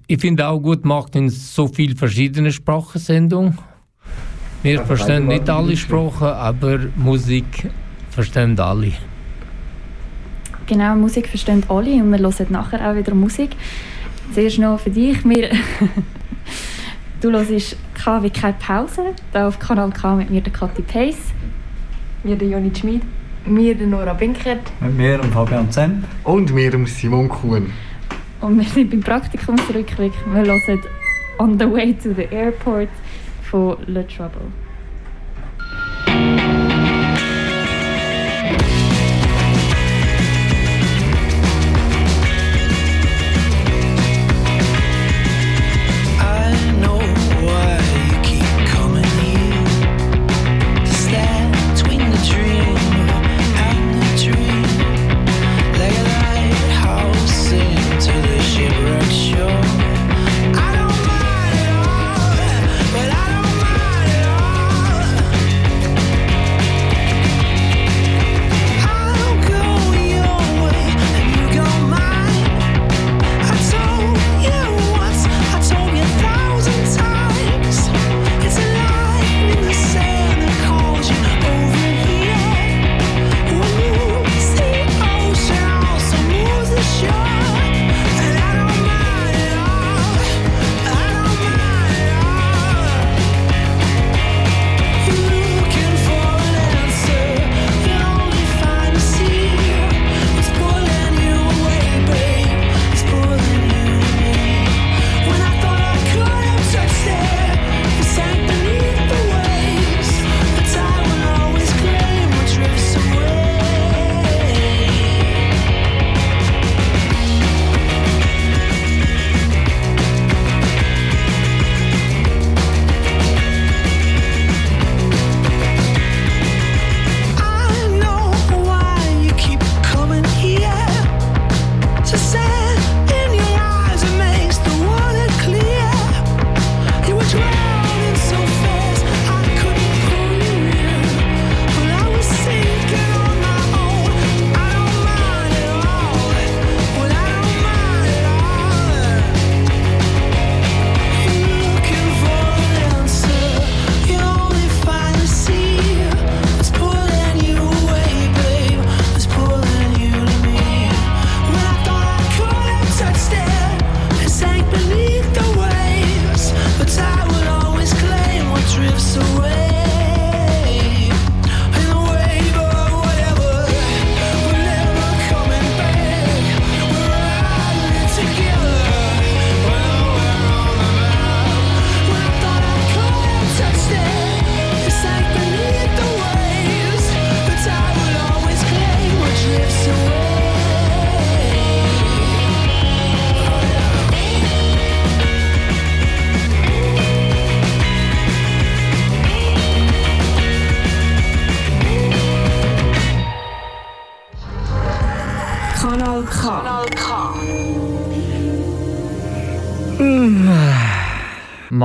Ich finde auch gut, macht in so viel verschiedene Sprachensendungen. Wir Aber verstehen nicht alle Sprachen, aber Musik verstehen alle. Genau, Musik verstehen alle und wir hören nachher auch wieder Musik. Zuerst noch für dich. Wir du hörst K wie keine Pause, da auf Kanal K mit mir, der Kathi Pace. Wir, der Joni Schmid. Wir, Nora Binkert. Mit mir und Fabian Zemp. Und mir, Simon Kuhn. Und wir sind beim Praktikumsrückblick. Wir hören On the Way to the Airport von Le Trouble.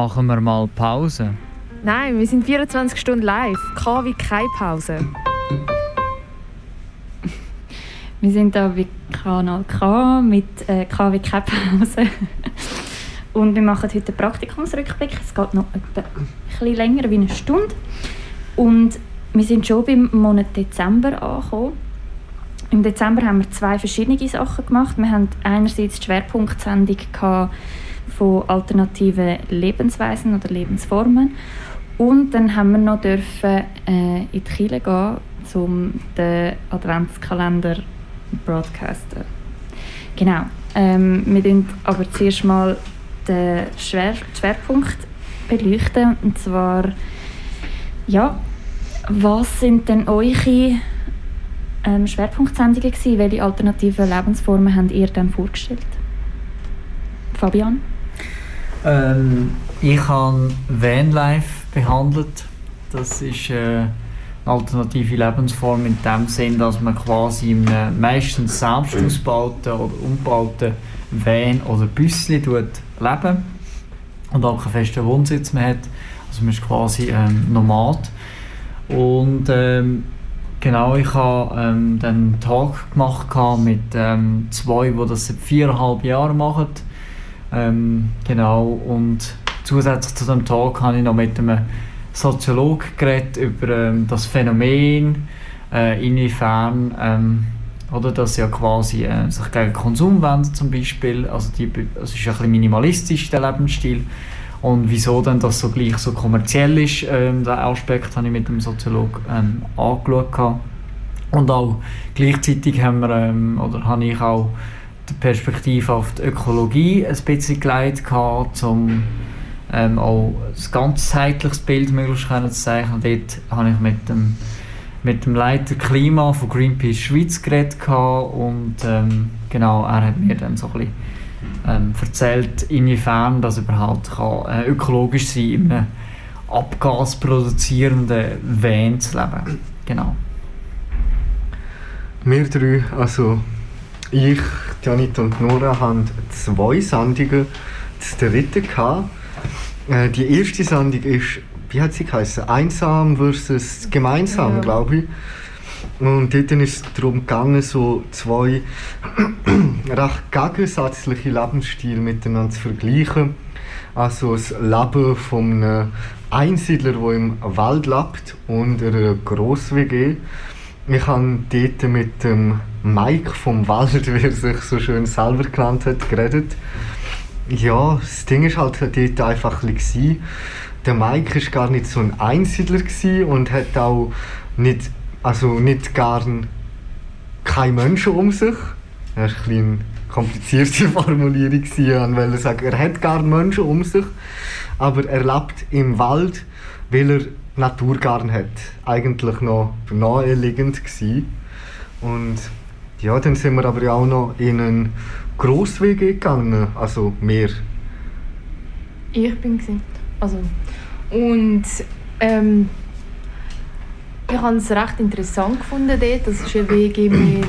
Machen wir mal Pause. Nein, wir sind 24 Stunden live. K wie keine Pause. Wir sind da bei Kanal K mit äh, K wie keine Pause. Und wir machen heute einen Praktikumsrückblick. Es geht noch etwa ein bisschen länger, wie eine Stunde. Und wir sind schon beim Monat Dezember angekommen. Im Dezember haben wir zwei verschiedene Sachen gemacht. Wir haben einerseits die Schwerpunktsendung gehabt von alternativen Lebensweisen oder Lebensformen. Und dann haben wir noch dürfen, äh, in die Kirche gehen, um den Adventskalender broadcasten. Genau. Ähm, wir werden aber zuerst mal den Schwer Schwerpunkt beleuchten. Und zwar, ja, was sind denn eure ähm, Schwerpunktsendungen gewesen? Welche alternativen Lebensformen habt ihr dann vorgestellt? Fabian? Ähm, ich habe Vanlife behandelt. Das ist äh, eine alternative Lebensform in dem Sinn, dass man quasi einem meistens selbst ausgebauten oder umgebauten Van oder Büssli leben und auch keinen festen Wohnsitz mehr hat. Also man ist quasi ähm, Nomad. Und ähm, Genau, ich habe ähm, dann einen Talk gemacht mit ähm, zwei, die das seit viereinhalb Jahren machen. Ähm, genau, und zusätzlich zu dem Talk habe ich noch mit einem Soziologen geredet über ähm, das Phänomen, äh, inwiefern ähm, oder dass ja quasi äh, sich gegen Konsum wenden zum Beispiel, also die, es ist ein bisschen minimalistisch der Lebensstil. Und wieso dann das so gleich so kommerziell ist, ähm, der Aspekt habe ich mit dem Soziologen ähm, angeschaut. Und auch gleichzeitig haben wir, ähm, oder habe ich auch die Perspektive auf die Ökologie ein bisschen geleitet gehabt, um ähm, auch ein ganzheitliches Bild möglichst zu zeichnen. Dort habe ich mit dem mit dem Leiter Klima von Greenpeace Schweiz geredet und ähm, genau, er hat mir dann so ein bisschen ähm, erzählt, inwiefern das überhaupt kann, äh, ökologisch sein in einem abgasproduzierenden Van zu leben. Genau. Wir drei, also ich, Janit und Nora, haben zwei Sendungen zu dritten gehabt. Äh, die erste Sendung ist wie hat sie geheißen? Einsam versus gemeinsam, ja. glaube ich. Und dort ist es darum gegangen, so zwei recht gegensätzliche Lebensstile miteinander zu vergleichen. Also das Leben von einem Einsiedler, der im Wald lebt, und einer Gross-WG. Ich habe dort mit dem Mike vom Wald, wie er sich so schön selber genannt hat, geredet. Ja, das Ding war halt dort einfach ein bisschen, der Mike war gar nicht so ein Einsiedler und hat auch nicht, also nicht gern keine Menschen um sich. Das war eine komplizierte Formulierung. Ich wollte sagen, er hat gar Menschen um sich, aber er lebt im Wald, weil er Natur gern hat. Eigentlich noch naheliegend gewesen. Und ja, dann sind wir aber auch noch in einen Grossweg gegangen, also mehr. Ich bin also und ähm, ich habe es recht interessant gefunden dort. Das ist eine WG mit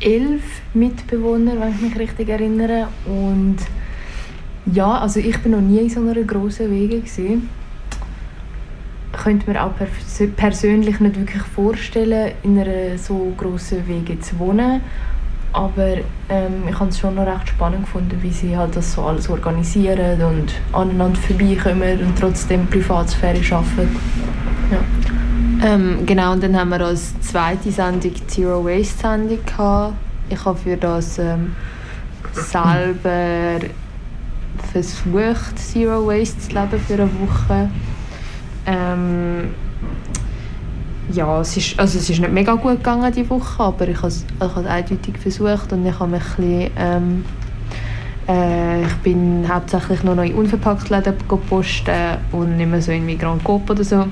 elf Mitbewohnern, wenn ich mich richtig erinnere. Und ja, also ich bin noch nie in so einer grossen WG gesehen. Könnte mir auch persönlich nicht wirklich vorstellen, in einer so grossen WG zu wohnen. Aber ähm, ich habe es schon noch recht spannend gefunden, wie sie halt das so alles organisieren und aneinander vorbeikommen und trotzdem Privatsphäre schaffen. Ja. Ähm, genau, und dann haben wir als zweite Sendung die Zero Waste Sendung gehabt. Ich habe für das ähm, selber versucht, Zero Waste zu leben für eine Woche. Ähm, ja, es ist, also es ist nicht mega gut gegangen die Woche, aber ich habe es ich habe eindeutig versucht und ich habe mich ein bisschen, ähm, äh, ich bin hauptsächlich nur noch in Unverpacktläden posten und nicht mehr so in Migrant Coop oder so.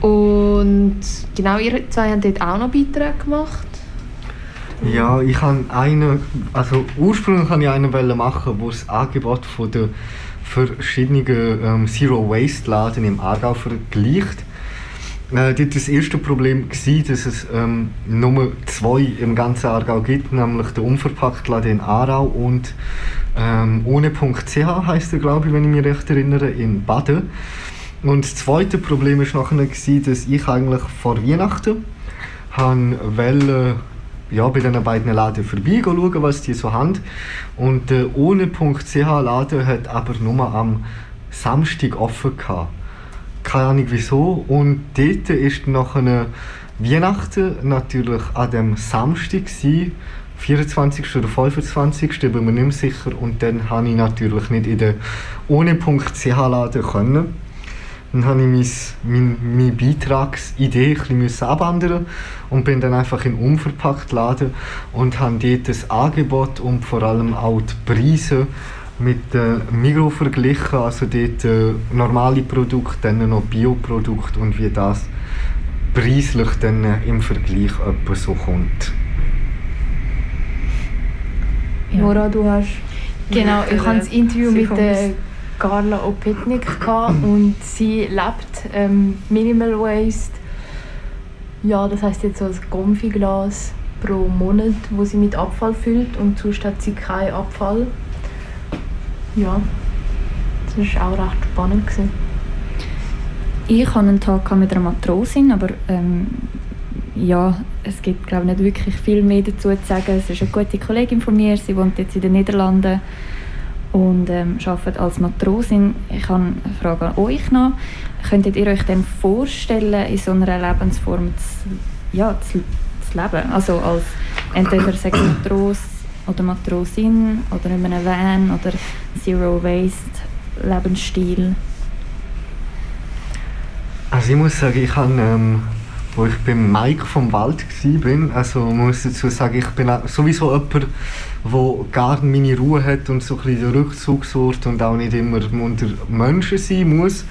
Und genau, ihr zwei haben dort auch noch Beiträge gemacht. Ja, ich habe einen, also ursprünglich wollte ich einen machen, wo das Angebot von der verschiedenen ähm, Zero Waste Laden im Aargau vergleicht äh, dort das erste Problem war, dass es ähm, nur zwei im ganzen Aargau gibt, nämlich der Unverpacktladen in Aarau und ähm, ohne.ch heisst er, glaube ich, wenn ich mich recht erinnere, in Baden. Und das zweite Problem war nachher, dass ich eigentlich vor Weihnachten wollte, ja, bei diesen beiden Läden vorbei schauen, was die so haben. Und der ohne.ch Laden hat aber nur am Samstag offen gehabt keine Ahnung wieso. Und dort ist nachher Weihnachten natürlich an dem Samstag gewesen, 24. oder 25. bin mir nicht mehr sicher. Und dann konnte ich natürlich nicht in den ohne.ch laden können. Dann habe ich meine, meine Beitragsidee ein bisschen abändern und bin dann einfach in unverpackt laden und habe dort das Angebot und vor allem auch die Preise mit äh, Migros verglichen, also dort äh, normale Produkte, dann noch Bioprodukte und wie das preislich dann äh, im Vergleich etwa so kommt. Ja. Nora, du hast... Genau, ich hatte das Interview mit der Carla Opetnik und sie lebt ähm, Minimal Waste. Ja, das heißt jetzt so ein Konfiglas pro Monat, wo sie mit Abfall füllt und sonst hat sie keinen Abfall ja, das war auch recht spannend. Gewesen. Ich hatte einen Tag mit einer Matrosin, aber ähm, ja, es gibt glaube nicht wirklich viel mehr dazu zu sagen. Es ist eine gute Kollegin von mir, sie wohnt jetzt in den Niederlanden und ähm, arbeitet als Matrosin. Ich habe eine Frage an euch noch. Könntet ihr euch denn vorstellen, in so einer Lebensform zu, ja, zu, zu leben? Also als entweder sechs Matros oder Matrosin oder in einem Van oder Zero Waste Lebensstil? Also ich muss sagen, ich habe, ähm, wo ich beim Mike vom Wald war, also muss dazu sagen, ich bin sowieso jemand, der gerne meine Ruhe hat und so ein bisschen Rückzugsort und auch nicht immer unter Menschen sein muss.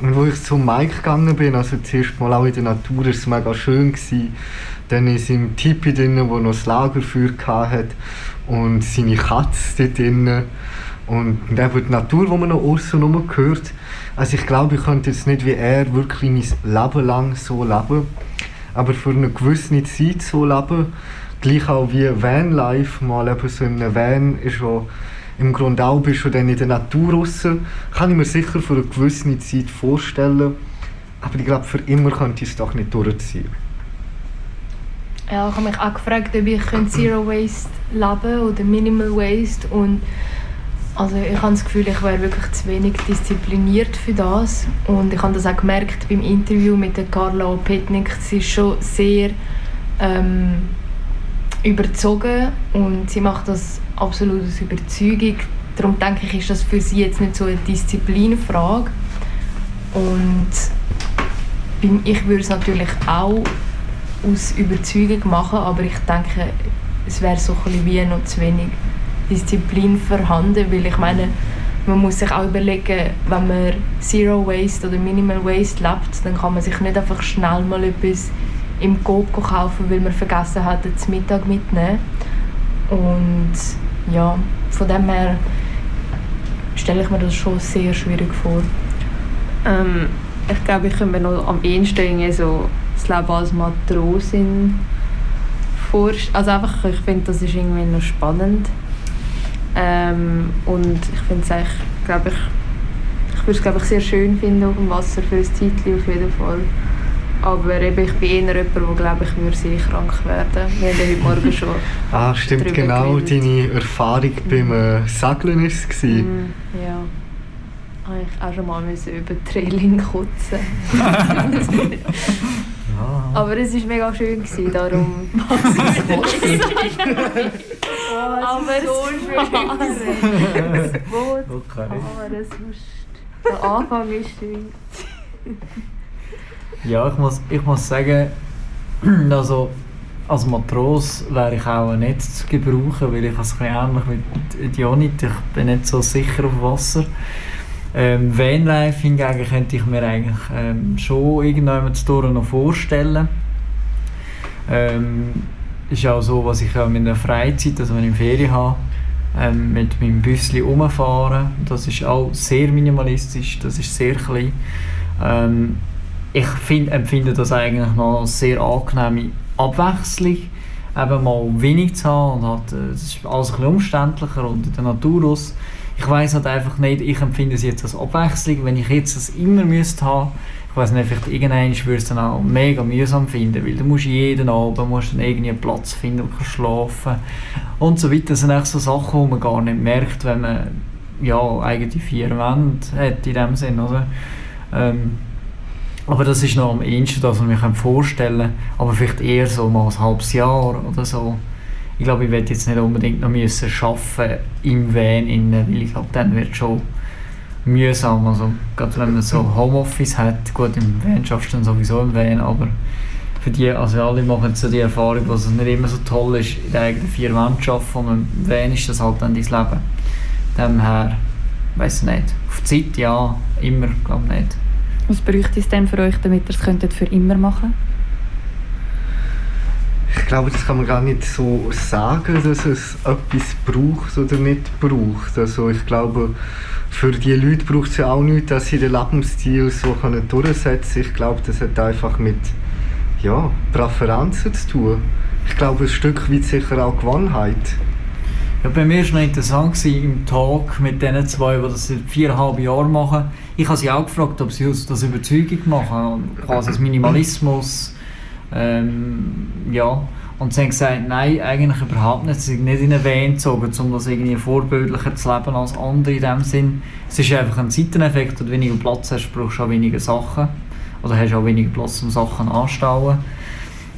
Und wo ich zum Mike gegangen bin, also zuerst mal auch in der Natur, war es mega schön. Gewesen. Dann ist im Tipi drin, wo noch das Lagerfeuer hatte und seine Katze dort drin. Und eben die Natur, die man noch außen herum hört. Also ich glaube, ich könnte jetzt nicht wie er wirklich mein Leben lang so leben. Aber für eine gewisse Zeit so leben, gleich auch wie Vanlife, mal eben so in einem Van ist, wo im Grunde auch bist du dann in der Natur raus, kann ich mir sicher für eine gewisse Zeit vorstellen. Aber ich glaube, für immer könnte ich es doch nicht durchziehen. Ja, ich habe mich auch gefragt, ob ich Zero Waste leben oder Minimal Waste und also ich habe das Gefühl, ich wäre wirklich zu wenig diszipliniert für das und ich habe das auch gemerkt beim Interview mit der Carla Petnik, sie ist schon sehr ähm, überzogen und sie macht das absolut aus Überzeugung. Darum denke ich, ist das für sie jetzt nicht so eine Disziplinfrage. Und ich würde es natürlich auch aus Überzeugung machen, aber ich denke, es wäre so ein wie noch zu wenig Disziplin vorhanden, weil ich meine, man muss sich auch überlegen, wenn man Zero Waste oder Minimal Waste lebt, dann kann man sich nicht einfach schnell mal etwas im Coop kaufen, weil man vergessen hat, zum Mittag mitzunehmen. Und ja, von dem her stelle ich mir das schon sehr schwierig vor. Ähm, ich glaube, ich könnte mir noch am ehesten so das Leben als Matrosin vorstellen. Also einfach, ich finde, das ist irgendwie noch spannend. Ähm, und ich finde es eigentlich, glaube ich, ich würde es glaube ich sehr schön finden auf dem Wasser für ein Zeitchen auf jeden Fall. Aber eben, ich bin eher jemand, der glaube ich würde sehr krank werden. Wir haben ja heute Morgen schon Ah, stimmt genau. Geredet. Deine Erfahrung mhm. beim äh, Segeln war es. Mhm, ja. Ich auch schon mal über die Trailing kotzen. Aber es war mega schön, gewesen, darum Aber so schön. Das Boot, okay. aber es der Anfang ist schön. Ja, ich muss, ich muss sagen, also als Matros wäre ich auch nicht zu gebrauchen, weil ich es ähnlich mit Jonit, ich bin nicht so sicher auf Wasser. Ähm, Vanlife hingegen könnte ich mir eigentlich ähm, schon irgendjemand noch vorstellen. Ähm, ist auch so, was ich auch in der Freizeit, also wenn ich Ferien habe, ähm, mit meinem Büsschen rumfahren. Das ist auch sehr minimalistisch, das ist sehr klein. Ähm, ich find, empfinde das eigentlich noch als sehr angenehme Abwechslung, eben mal wenig zu haben und äh, es ist alles ein umständlicher und in der Natur aus. Ich weiß halt einfach nicht, ich empfinde es jetzt als Abwechslung, wenn ich jetzt das immer müsste haben, ich weiß nicht, vielleicht irgendwann würde es dann auch mega mühsam finden, weil du musst jeden Abend musst dann irgendwie einen Platz finden, wo du schlafen und so weiter. Das sind echt so Sachen, die man gar nicht merkt, wenn man ja, eigentlich vier Wände hat in dem Sinn, oder? Ähm, aber das ist noch am ehesten das, was ich mir vorstellen kann. Aber vielleicht eher so mal ein halbes Jahr oder so. Ich glaube, ich werde jetzt nicht unbedingt noch müssen arbeiten im Van, weil ich glaube, dann wird es schon mühsam. Also, gerade wenn man so Homeoffice hat, gut, im Van schaffst du dann sowieso im Van, aber für die, also alle machen so die Erfahrung, dass es nicht immer so toll ist, in der eigenen vier Wänden zu arbeiten und im Van ist das halt dann dein Leben. Demher, weiß nicht, auf die Zeit ja, immer, glaube ich nicht. Was bräuchte es denn für euch, damit ihr es für immer machen Ich glaube, das kann man gar nicht so sagen, dass es etwas braucht oder nicht braucht. Also ich glaube, für die Leute braucht es ja auch nicht, dass sie den Lebensstil so können durchsetzen können. Ich glaube, das hat einfach mit ja, Präferenzen zu tun. Ich glaube, ein Stück weit sicher auch Gewohnheit. Ja, bei mir war es noch interessant gewesen, im Talk mit diesen zwei, die das seit viereinhalb Jahren machen. Ich habe sie auch gefragt, ob sie aus das Überzeugung machen, quasi das Minimalismus. Ähm, ja. Und sie haben gesagt, nein, eigentlich überhaupt nicht. Sie sind nicht in eine Wehe gezogen, um das irgendwie vorbildlicher zu leben als andere in dem Sinn. Es ist einfach ein Seiteneffekt, wenn du weniger Platz hast, brauchst du auch weniger Sachen. Oder hast auch weniger Platz, um Sachen anzustauen.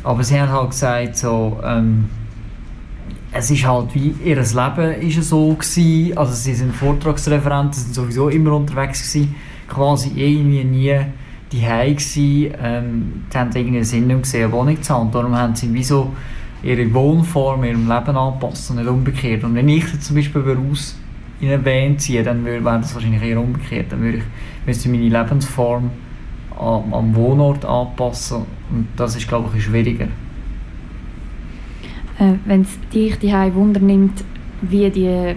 Aber sie haben halt gesagt, so, ähm, es ist halt wie ihr Leben ist so gewesen. Also sie sind Vortragsreferenten, sind sowieso immer unterwegs gewesen, quasi irgendwie nie die gsi. Ähm, die haben irgendwie einen Sinn nicht gesehen, Wohnung zu haben. Darum haben sie wie so ihre Wohnform ihrem Leben angepasst und nicht umgekehrt. Und wenn ich jetzt zum Beispiel aus in eine Van ziehe, dann wäre das wahrscheinlich eher umgekehrt. Dann würde ich müsste meine Lebensform am, am Wohnort anpassen und das ist glaube ich schwieriger. Äh, Wenn es dich die Wunder nimmt, wie die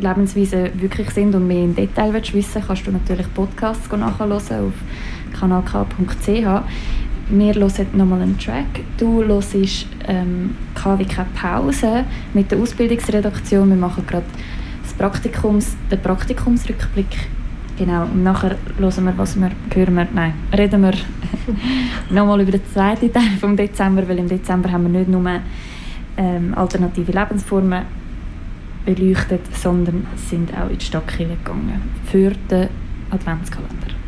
Lebensweisen wirklich sind und mehr im Detail willst wissen kannst du natürlich Podcasts nachhören auf kanalk.ch. Wir hören nochmal einen Track. Du hörst ähm, KWK Pause mit der Ausbildungsredaktion. Wir machen gerade das Praktikums, den Praktikumsrückblick. Genau, und nachher hören wir, was wir, hören wir, nein, reden wir nochmal über den zweiten Teil vom Dezember, weil im Dezember haben wir nicht nur ähm, alternative Lebensformen beleuchtet, sondern sind auch in die Stadtkirche gegangen für den Adventskalender.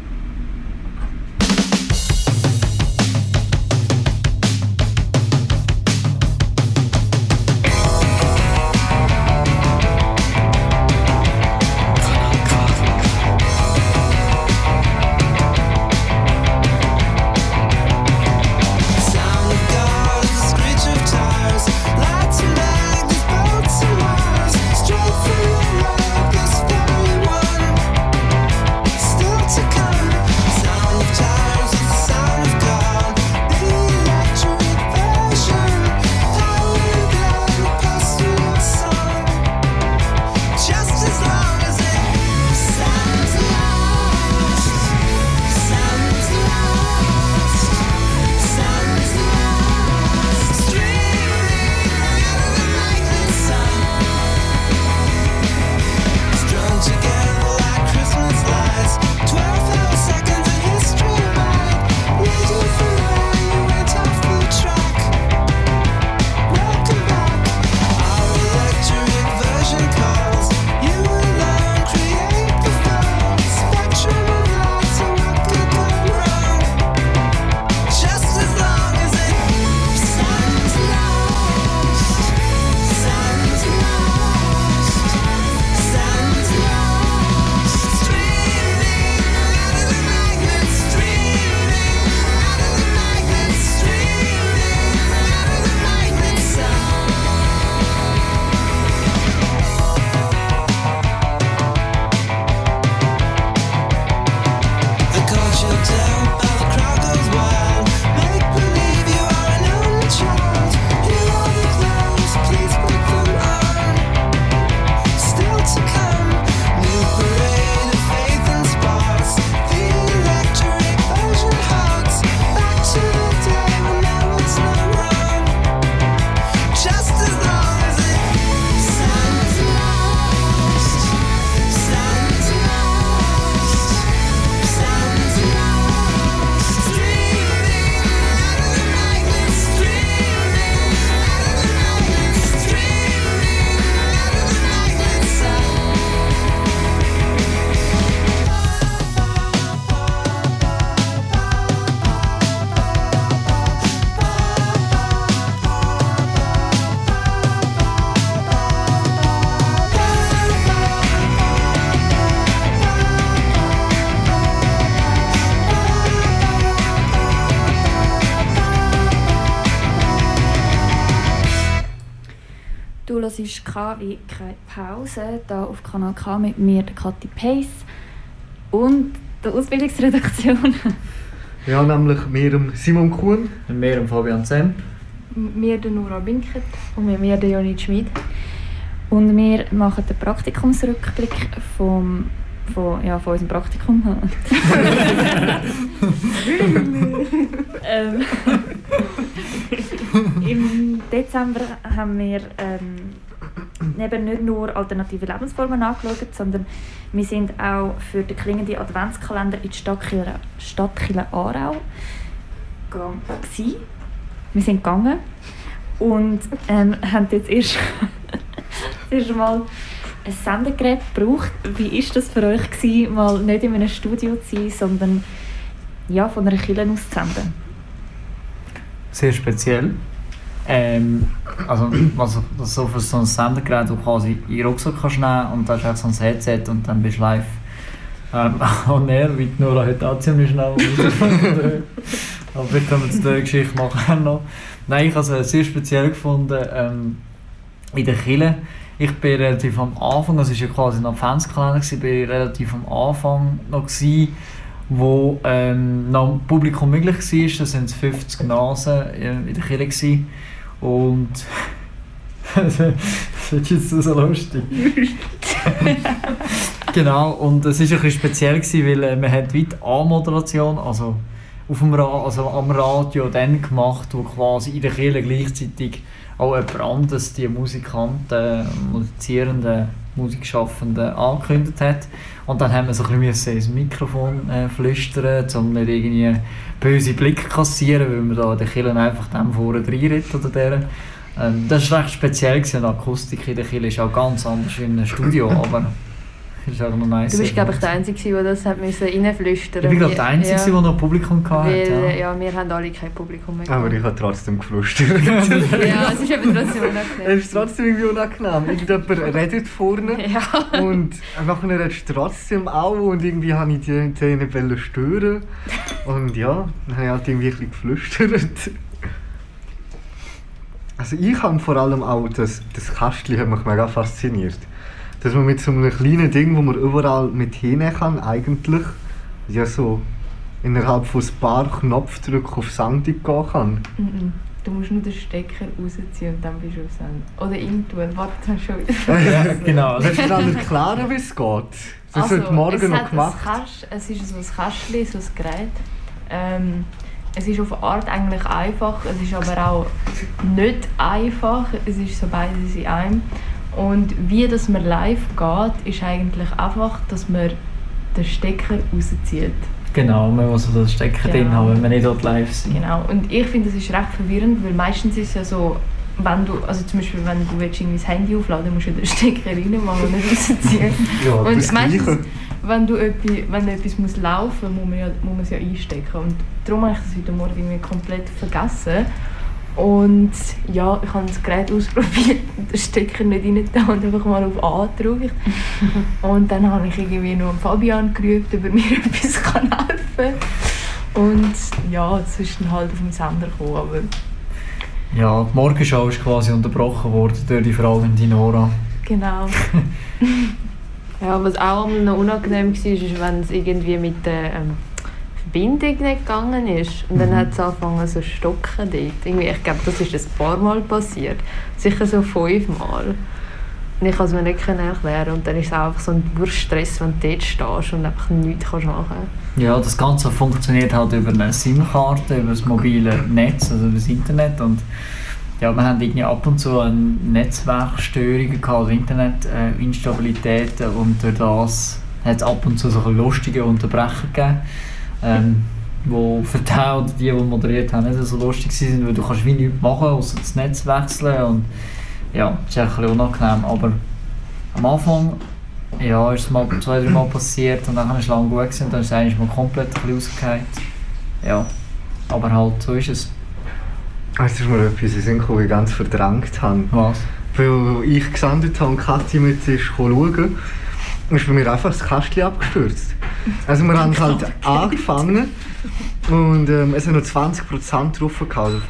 Ist KW keine Pause, da auf Kanal K mit mir, der Kathi Pace und der Ausbildungsredaktion. ja, nämlich mir, Simon Kuhn. Und mir, Fabian Zemp. Mir, der Nora Binkert. Und mit mir, der Jonit Schmid. Und wir machen den Praktikumsrückblick vom, von, ja, von unserem Praktikum. ähm, Im Dezember haben wir ähm, eben nicht nur alternative Lebensformen angeschaut, sondern wir sind auch für den klingenden Adventskalender in die Stadtkirche, Stadtkirche Aarau gegangen. Wir sind gegangen und ähm, haben jetzt erst, erst mal ein Sendegerät gebraucht. Wie war das für euch, gewesen, mal nicht in einem Studio zu sein, sondern ja, von einer Kirche aus zu senden? Sehr speziell. Ähm, also, also das so für so ein Sendergerät, das du quasi in den Rucksack kannst nehmen und da hast du so ein Headset und dann bist du live ähm, on air, wie die Nora heute auch ziemlich schnell Aber vielleicht können wir zu Geschichte nachher noch. Nein, ich habe es sehr speziell gefunden ähm, in der Kille. Ich bin relativ am Anfang, also es war ja quasi ein Adventskalender, gewesen, bin relativ am Anfang noch gewesen, wo ähm, noch Publikum möglich war. Da waren es 50 Nasen in in der Kirche. Gewesen. Und das ist jetzt so lustig. genau, und es war ein bisschen speziell, gewesen, weil äh, hat wie die A-Moderation, also, auf dem Ra also am Radio dann gemacht, wo quasi in der Kirche gleichzeitig auch jemand anderes die Musikanten, Musizierenden, Musikschaffenden angekündigt hat. Und dann haben wir so ein bisschen ins Mikrofon äh, flüstern, um nicht irgendwie böse Blicke kassieren, weil man da der Kirche einfach dem vorne reinritt oder der. Ähm, das war recht speziell, gewesen. die Akustik in der Kirche ist auch ganz anders wie in einem Studio, aber ist auch noch nice. Du bist, glaube ich, der Einzige, der das hat müssen reinflüstern Ich bin, glaube der Einzige, ja. der noch Publikum hatte. Weil, Ja. ja. wir haben alle kein Publikum mehr. Aber ich habe trotzdem geflüstert. ja, es ist eben trotzdem unangenehm. Es ist trotzdem irgendwie unangenehm. Irgendjemand redet vorne Ja. und nachher redest du trotzdem auch und irgendwie habe ich die, die nicht wollen stören. Und ja, dann habe ich halt irgendwie ein bisschen geflüstert. Also ich habe vor allem auch das, das Kästchen hat mich mega fasziniert. Dass man mit so einem kleinen Ding, wo man überall mit hinein kann, eigentlich ja so innerhalb von ein paar Knopfdrücken auf Sendung gehen kann. Mhm. Du musst nur den Stecker rausziehen und dann bist du auf Sendung. Oder ihn tun. Warte, hast schon wieder Ja, genau. Willst du dann erklären, wie es geht? Das Also, wird morgen es noch gemacht. Käst, es ist so ein Kästchen, so ein Gerät. Ähm, es ist auf eine Art eigentlich einfach, es ist aber auch nicht einfach. Es ist so beides in einem. Und wie das man live geht, ist eigentlich einfach, dass man den Stecker rauszieht. Genau, man muss so das Stecker Genau. drin haben, wenn wir nicht dort live sind. Genau. Und ich finde, das ist recht verwirrend, weil meistens ist es ja so, wenn du, also zum Beispiel, wenn du willst irgendwie das Handy aufladen musst du den Stecker reinmachen und nicht rausziehen. Ja, und das meistens, Gleiche. wenn, du etwas, wenn etwas muss laufen muss, muss man, ja, muss man es ja einstecken. Und darum habe ich das heute Morgen irgendwie komplett vergessen. Und ja, ich habe das Gerät ausprobiert und den Stecker nicht rein und einfach mal auf A gedrückt. Und dann habe ich irgendwie noch Fabian gerufen, ob er mir etwas kann helfen kann. Und ja, es ist dann halt auf den Sender gekommen, aber Ja, die Morgenshow ist quasi unterbrochen worden durch die fragende Nora. genau. Ja, was auch noch unangenehm war, ist, wenn es irgendwie mit der ähm, Verbindung nicht gegangen ist. Und dann Mhm. hat es angefangen so zu stocken dort. Irgendwie, ich glaube, das ist ein paar Mal passiert. Sicher so fünf Mal. Und ich konnte es mir nicht erklären. Und dann ist es einfach so ein Durchstress, wenn du dort stehst und einfach nichts kannst machen Ja, das Ganze funktioniert halt über eine SIM-Karte, über das mobile Netz, also über das Internet. Und ja, wir haben irgendwie ab und zu eine Netzwerkstörungen gehabt, also Internetinstabilitäten und durch das hat es ab und zu so lustige Unterbrecher gegeben, ähm, wo für die die, die moderiert haben, nicht so lustig waren, weil du kannst wie nichts machen, außer das Netz wechseln und ja, das ist ein bisschen unangenehm, aber am Anfang ja, ist es mal zwei, drei Mal passiert und dann war es lange gut gewesen, und dann ist es eigentlich mal komplett rausgefallen. Ja, aber halt, so ist es. Es ist mir etwas in Sinn gekommen, ich ganz verdrängt habe. Was? Weil ich gesendet habe und Kathi mit ist schauen, ist bei mir einfach das Kästchen abgestürzt. Also wir haben halt angefangen und ähm, es sind noch 20% drauf also 25%.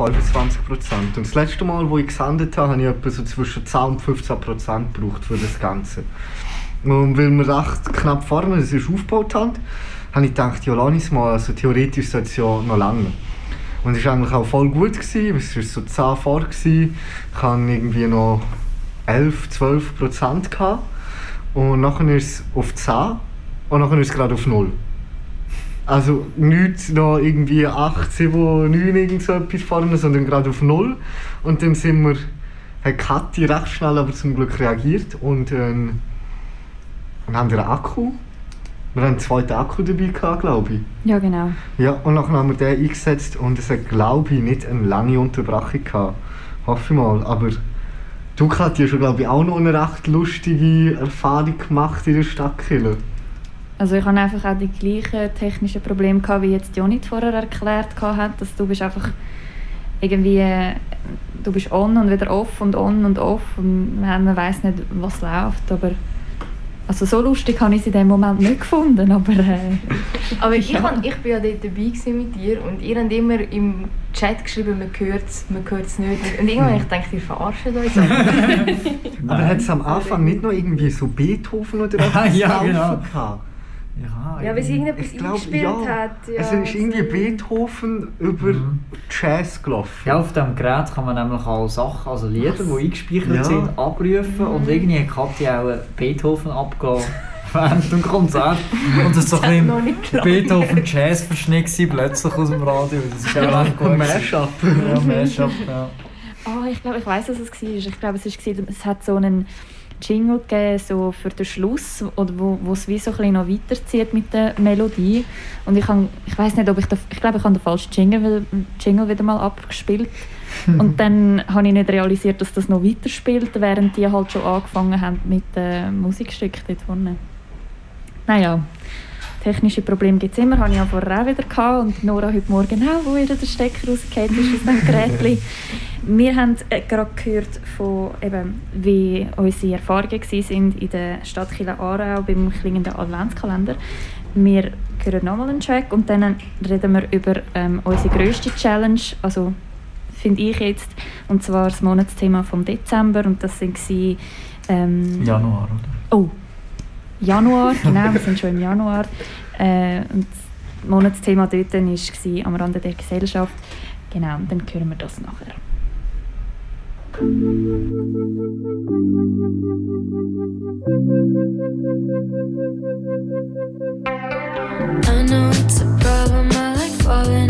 Und das letzte Mal, wo ich gesendet habe, habe ich etwa so zwischen 10 und 15% gebraucht für das Ganze. Und weil wir recht knapp vorne das ist aufgebaut haben, habe ich gedacht, ja, lass mal, also theoretisch sollte es ja noch lange. Und es war eigentlich auch voll gut, gewesen, es war so 10 vor. Gewesen. Ich hatte irgendwie noch 11, 12 Prozent. Und nachher ist es auf 10 und nachher ist es gerade auf 0. Also nicht noch irgendwie 8, 7, 9 irgend so etwas vorne, sondern gerade auf 0. Und dann sind wir hat Kathi recht schnell aber zum Glück reagiert und ähm, dann haben wir einen Akku. Wir haben einen zweiten Akku dabei gehabt, glaube ich. Ja, genau. Ja, und dann haben wir den eingesetzt und es hat, glaube ich, nicht eine lange Unterbrechung gehabt. Hoffe ich mal. Aber du, Kathi, hast ja, glaube ich, auch noch eine recht lustige Erfahrung gemacht in der Stadt. Also ich hatte einfach auch die gleichen technischen Probleme gehabt, wie jetzt Jonit vorher erklärt hat, dass du bist einfach irgendwie, du bist on und wieder off und on und off und man weiß nicht, was läuft, aber also so lustig habe ich es in dem Moment nicht gefunden, aber... Äh, aber ich, kann, ich bin ja dort dabei gewesen mit dir und ihr habt immer im Chat geschrieben, man hört es, man hört es nicht. Und irgendwann ich denke, ihr verarscht euch. aber hat es am Anfang nicht noch irgendwie so Beethoven oder etwas Ja, genau. gehabt? Ja, Ja, weil sie irgendetwas Ich glaub, eingespielt ja. hat. Ja, es ist irgendwie Beethoven über Jazz gelaufen. Ja, auf diesem Gerät kann man nämlich auch Sachen, also Lieder, die eingespeichert Ja. sind, abrufen und irgendwie hat Kathi auch Beethoven abgegeben während dem Konzert. Und das war so ein. Beethoven Jazz verschnitt plötzlich aus dem Radio. Das ist auch recht gut. Mashup. Ja, Mashup, ja. Oh, ich glaube, ich weiß, was es war. Ich glaube, es, ist, es hat so einen Jingle gegeben, so für den Schluss, oder wo, wo es wie so ein noch weiterzieht mit der Melodie. Und ich, kann, ich weiß nicht, ob ich, da, ich glaube, ich habe den falschen Jingle, Jingle wieder mal abgespielt. Und dann habe ich nicht realisiert, dass das noch weiterspielt, während die halt schon angefangen haben mit dem Musikstück dort vorne. Naja, technische Probleme gibt es immer, habe ich ja vorher auch wieder gehabt. Und Nora heute Morgen auch, wo wieder der Stecker rausgefallen ist aus dem Gerät. Wir haben äh, gerade gehört, von, eben, wie unsere Erfahrungen waren in der Stadt Kille Aarau beim klingenden Adventskalender. Wir hören nochmal einen Track und dann reden wir über ähm, unsere grösste Challenge, also finde ich jetzt, und zwar das Monatsthema vom Dezember und das sind sie, ähm, Januar, oder? Oh, Januar, genau, wir sind schon im Januar. Äh, und das Monatsthema dort war am Rande der Gesellschaft. Genau, dann hören wir das nachher. I know it's a problem. I like falling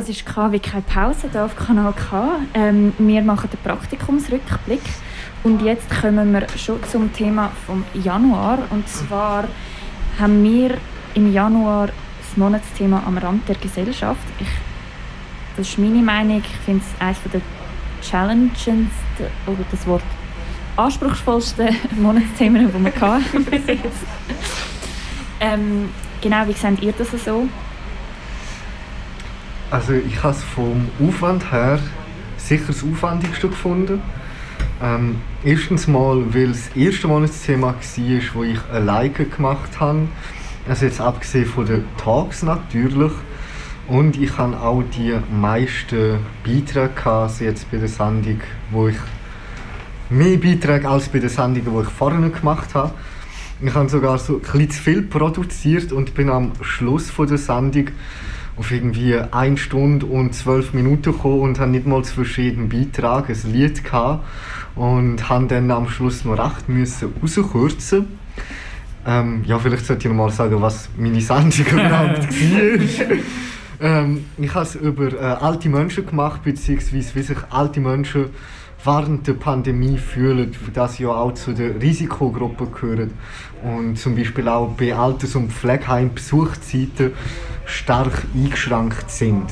Du hörst KW keine Pause hier auf Kanal K. Ähm, wir machen den Praktikumsrückblick. Und jetzt kommen wir schon zum Thema vom Januar. Und zwar haben wir im Januar das Monatsthema am Rand der Gesellschaft. Ich, das ist meine Meinung. Ich finde es eines der challengendsten, oder das Wort anspruchsvollsten Monatsthemen, die wir hatten. Ähm, genau, wie seht ihr das so? Also ich habe es vom Aufwand her sicher das aufwendigste gefunden. Ähm, erstens mal, weil es das erste Monatsthema war, das ich alleine gemacht habe. Also jetzt abgesehen von den Talks natürlich. Und ich habe auch die meisten Beiträge also jetzt bei der Sendung, wo ich mehr Beiträge als bei den Sendungen, die ich vorher gemacht habe. Ich habe sogar so ein bisschen zu viel produziert und bin am Schluss von der Sendung auf irgendwie 1 Stunde und 12 Minuten gekommen und habe nicht mal zwischen jedem Beitrag ein Lied gehabt und habe dann am Schluss noch recht müssen rauskürzen. Ähm, ja, vielleicht sollte ich noch mal sagen, was meine Sendung überhaupt war. ähm, ich habe es über äh, alte Menschen gemacht, beziehungsweise wie sich alte Menschen während der Pandemie fühlen, für das ja auch zu der Risikogruppe gehören und zum Beispiel auch bei Alters- und Pflegeheimen Besuchszeiten stark eingeschränkt sind.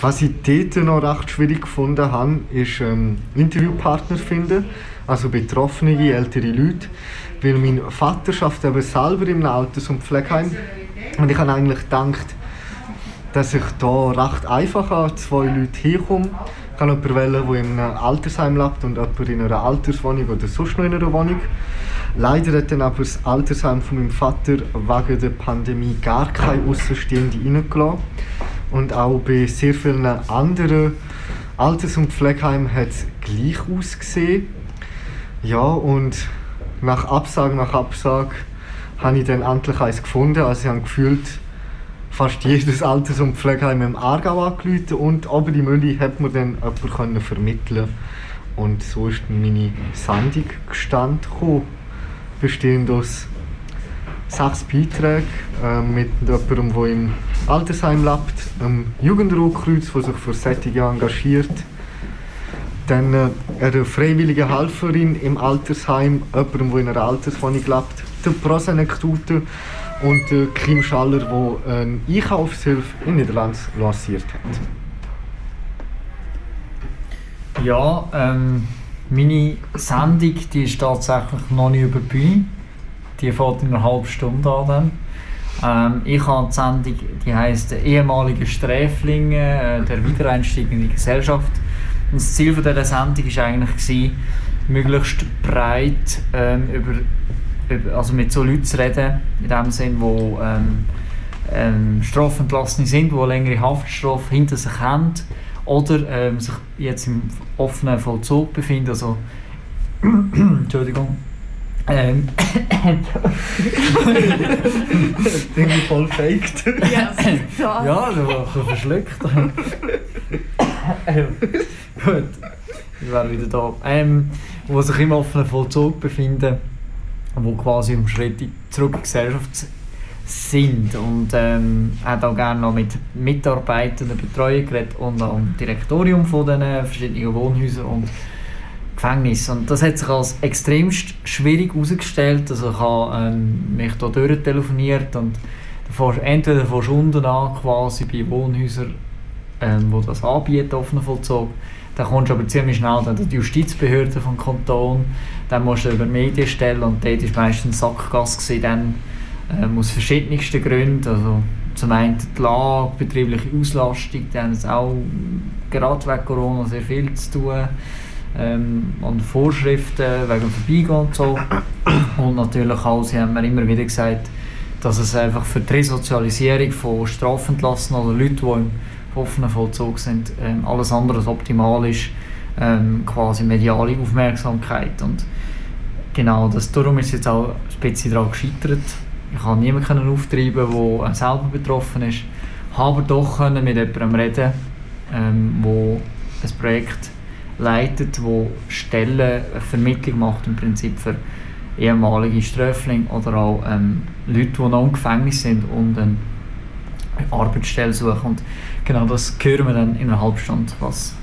Was ich dort noch recht schwierig gefunden habe, ist ähm, Interviewpartner finden, also betroffene ältere Leute, weil mein Vater schafft eben selber im Alters- und Pflegeheim und ich habe eigentlich gedacht, dass ich da recht einfach an zwei Leute hinkomme. Ich kann jemanden wählen, der in einem Altersheim lebt und jemanden in einer Alterswohnung oder sonst noch in einer Wohnung. Leider hat dann aber das Altersheim von meinem Vater wegen der Pandemie gar keine Außenstehende reingelassen. Und auch bei sehr vielen anderen Alters- und Pflegeheimen hat es gleich ausgesehen. Ja, und nach Absage nach Absage habe ich dann endlich eins gefunden. Also ich habe gefühlt, fast jedes Alters- und Pflegeheim im Aargau angerufen und aber die Mülli hat mir dann jemand können vermitteln und so ist meine Sendung gestanden bestehend aus sechs Beiträgen äh, mit jemandem, der im Altersheim lebt, einem Jugendruhkreuz, der sich für Sättige engagiert, dann äh, eine freiwillige Helferin im Altersheim, jemandem, der in einer Alterswohnung lebt, der Prosenektote und der Kim Schaller, der eine Einkaufshilfe in Niederland lanciert hat. Ja, ähm, meine Sendung die ist tatsächlich noch nicht über die Bühne. Die fährt in einer halben Stunde an. Dann. Ähm, ich habe die Sendung, die heisst «Ehemalige Sträflinge, äh, der Wiedereinstieg in die Gesellschaft». Und das Ziel dieser Sendung war eigentlich, gewesen, möglichst breit ähm, über, also mit so Leuten zu reden, in dem Sinn, wo ähm, ähm, Strafentlassene sind, die längere Haftstrafe hinter sich haben oder ähm, sich jetzt im offenen Vollzug befinden. Also, Entschuldigung. Ähm, Irgendwie voll faked. Ja, ja du warst verschluckt. ähm, gut, ich wäre wieder da. Ähm, wo sich im offenen Vollzug befinden, wo quasi um Schritte zurück in die Gesellschaft sind. Und ähm, hat auch gerne noch mit Mitarbeitern der Betreuung geredet und im Direktorium von den verschiedenen Wohnhäusern und Gefängnissen. Und das hat sich als extremst schwierig herausgestellt. Also ich habe ähm, mich da durchtelefoniert und entweder von Stunden an quasi bei Wohnhäusern, ähm, wo das anbieten, offenen Vollzug, dann kommst du aber ziemlich schnell dann die Justizbehörde vom Kanton, dann musst du über Medien stellen und dort war meistens Sackgasse gewesen, dann ähm, aus verschiedensten Gründen. Also zum einen die Lage, betriebliche Auslastung, die haben es auch gerade wegen Corona sehr viel zu tun. Ähm, und Vorschriften wegen Vorbeigehen und so. Und natürlich auch, sie haben mir immer wieder gesagt, dass es einfach für die Resozialisierung von Strafentlassenen oder Leuten, die im offenen Vollzug sind, ähm, alles andere als optimal ist, ähm, quasi mediale Aufmerksamkeit. Und genau, das, darum ist jetzt auch bisschen daran gescheitert. Ich konnte niemanden auftreiben, der selber betroffen ist. habe aber doch können mit jemandem reden, ähm, ein Projekt leitet, wo Stellen eine Vermittlung macht im Prinzip für ehemalige Ströflinge oder auch ähm, Leute, die noch im Gefängnis sind und eine Arbeitsstelle suchen. Und genau das hören wir dann in einer halben Stunde, was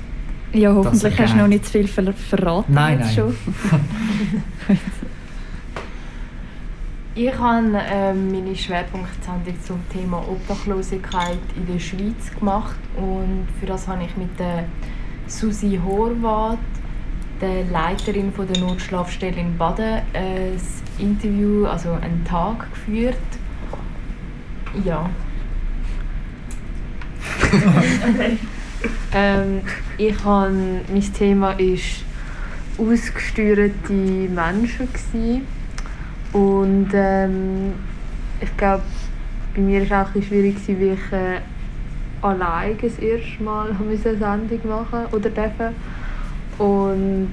Ja, hoffentlich hast du noch nicht zu viel ver verraten. Nein, nein. Schon. Ich habe ähm, meine Schwerpunktsendung zum Thema Obdachlosigkeit in der Schweiz gemacht und für das habe ich mit der Susi Horvath, der Leiterin von der Notschlafstelle in Baden, ein Interview, also einen Tag geführt. Ja. ähm, ich habe, mein Thema ist ausgesteuerte Menschen und ähm, ich glaube, bei mir war es auch ein schwierig, wie ich äh, allein das erste Mal eine Sendung machen oder dürfen. Und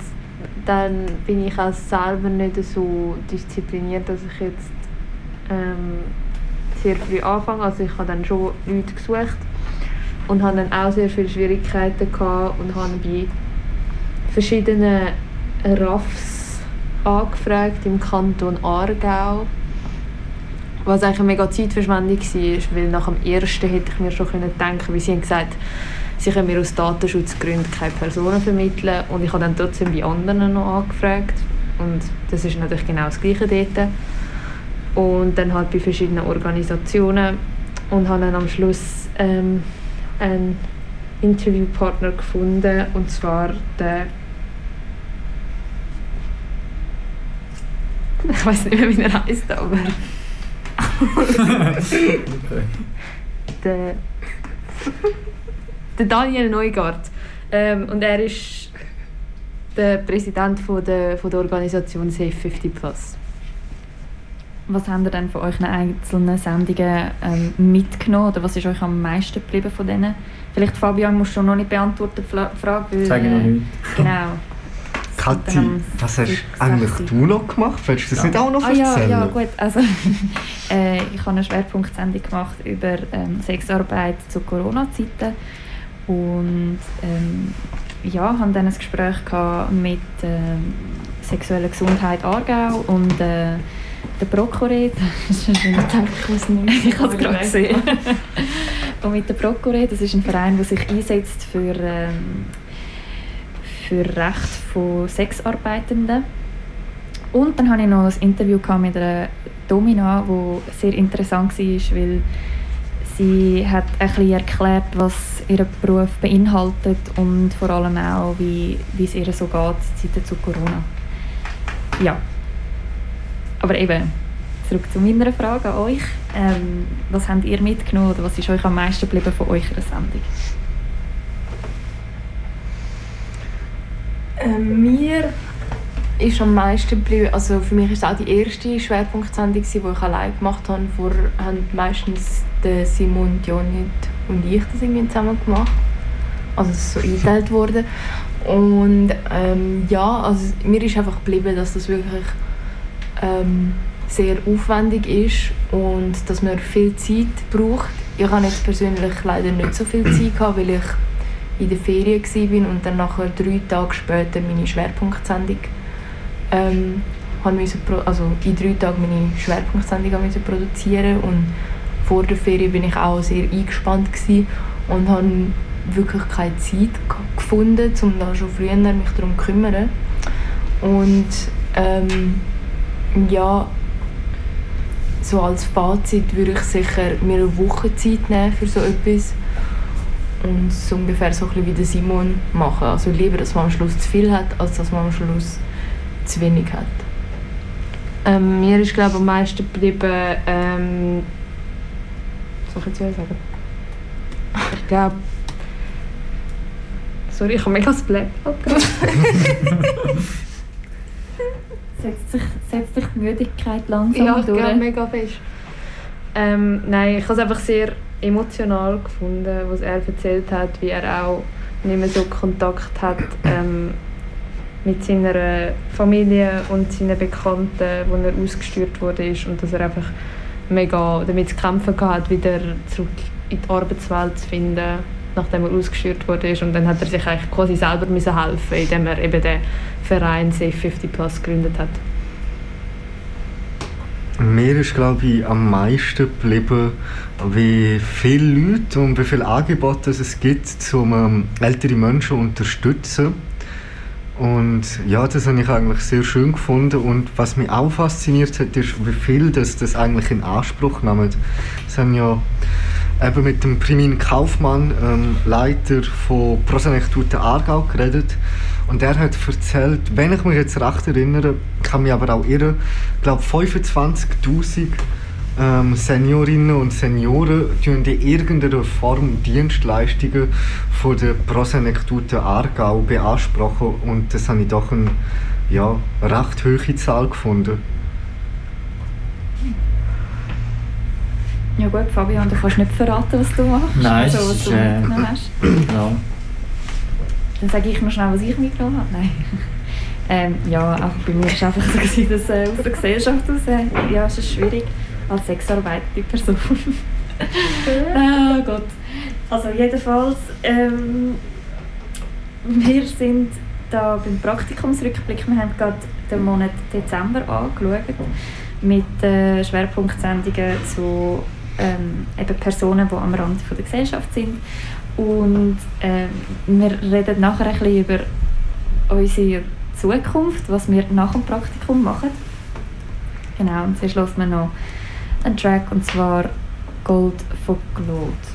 dann bin ich auch selber nicht so diszipliniert, dass ich jetzt ähm, sehr früh anfange. Also ich habe dann schon Leute gesucht und habe dann auch sehr viele Schwierigkeiten gehabt und habe bei verschiedenen RAFs angefragt im Kanton Aargau. Was eigentlich eine mega Zeitverschwendung war, weil nach dem ersten hätte ich mir schon können denken wie sie haben gesagt, sie können mir aus Datenschutzgründen keine Personen vermitteln und ich habe dann trotzdem bei anderen noch angefragt und das ist natürlich genau das Gleiche dort. Und dann halt bei verschiedenen Organisationen und habe dann am Schluss ähm, einen Interviewpartner gefunden und zwar der ich weiß nicht mehr, wie er heißt, aber der, der Daniel Neugart. Ähm, und er ist der Präsident von der, von der Organisation Safe 50 Plus. Was habt ihr denn von euren einzelnen Sendungen ähm, mitgenommen oder was ist euch am meisten geblieben von denen? Vielleicht Fabian musst du noch nicht beantworten die Frage, weil, Sag ich noch äh, nicht. Genau. Kathi, was hast eigentlich du noch gemacht? Willst du das nicht auch noch ah, ja, erzählen? ja, gut. Also, äh, ich habe eine Schwerpunktsendung gemacht über ähm, Sexarbeit zu Corona-Zeiten. Und ähm, ja, hatte dann ein Gespräch gehabt mit ähm, sexueller Gesundheit Aargau und äh, der Prokuret. Das ist ein schöner Tag, ich habe es gerade gesehen. und mit der Prokuret, das ist ein Verein, der sich einsetzt für, ähm, für Recht von Sexarbeitenden. Und dann hatte ich noch ein Interview mit einer Domina, wo sehr interessant war, weil sie hat ein bisschen erklärt, was ihr Beruf beinhaltet und vor allem auch, wie, wie es ihr so geht, Zeiten zu Corona. Ja. Aber eben, zurück zu meiner Frage an euch. Ähm, was habt ihr mitgenommen oder was ist euch am meisten geblieben von eurer Sendung? Ähm, mir ist am meisten geblieben, also für mich ist auch die erste Schwerpunktsendung, die ich allein gemacht habe. Vorher haben meistens Simon, Jonit und ich das irgendwie zusammen gemacht. Also es ist so eingeteilt worden. Und ähm, ja, also mir ist einfach geblieben, dass das wirklich ähm, sehr aufwendig ist und dass man viel Zeit braucht. Ich habe jetzt persönlich leider nicht so viel Zeit gehabt, weil ich in der Ferien war und dann nachher drei Tage später meine Schwerpunktsendung ähm, pro- also in drei Tagen meine Schwerpunktsendung müssen produzieren und vor der Ferien bin ich auch sehr eingespannt und habe wirklich keine Zeit ge- gefunden, um da schon früher mich darum zu kümmern. Und ähm, ja, so als Fazit würde ich sicher mir eine Woche Zeit nehmen für so etwas und so ungefähr so ein wie der Simon machen. Also lieber, dass man am Schluss zu viel hat, als dass man am Schluss zu wenig hat. Ähm, mir ist glaube ich am meisten geblieben, ähm, soll ich jetzt wieder sagen? Ich glaube, sorry, ich habe mega das Blackout gerade. Setzt sich, setzt sich die Müdigkeit langsam ja, durch? glaube mega fest. Ähm, nein, ich habe es einfach sehr emotional gefunden, was er erzählt hat, wie er auch nicht mehr so Kontakt hat ähm, mit seiner Familie und seinen Bekannten, wo er ausgesteuert wurde ist und dass er einfach mega damit zu kämpfen hat, wieder zurück in die Arbeitswelt zu finden, nachdem er ausgesteuert wurde und dann hat er sich eigentlich quasi selber müssen helfen, indem er eben den Verein Safe 50 Plus gegründet hat. Mir ist, glaube ich, am meisten geblieben, wie viele Leute und wie viele Angebote es gibt, um ähm, ältere Menschen zu unterstützen. Und ja, das habe ich eigentlich sehr schön gefunden. Und was mich auch fasziniert hat, ist, wie viel das, das eigentlich in Anspruch nehmen. Es haben ja eben mit dem Primin Kaufmann, ähm, Leiter von Prosenektute Aargau, geredet. Und er hat erzählt, wenn ich mich jetzt recht erinnere, kann mich aber auch irren, ich glaube 25'000 ähm, Seniorinnen und Senioren tun in irgendeiner Form Dienstleistungen von der Prosenektute Aargau beanspruchen. Und das habe ich doch eine ja, recht hohe Zahl gefunden. Ja gut, Fabian, du kannst nicht verraten, was du machst. Nein, also, es was du äh, mitgenommen hast. Ja. Dann sage ich noch schnell, was ich mitgenommen habe. Nein. ähm, ja, einfach bei mir war es einfach so, gewesen, dass äh, aus der Gesellschaft aus, äh, ja, es ist schwierig als sexarbeitende Person. ah Gott. Also jedenfalls, ähm, wir sind da beim Praktikumsrückblick, wir haben gerade den Monat Dezember angeschaut mit äh, Schwerpunktsendungen zu ähm, eben Personen, die am Rand der Gesellschaft sind. Und ähm, wir reden nachher ein bisschen über unsere Zukunft, was wir nach dem Praktikum machen. Genau, und zuerst hören wir noch einen Track, und zwar Gold von Claude.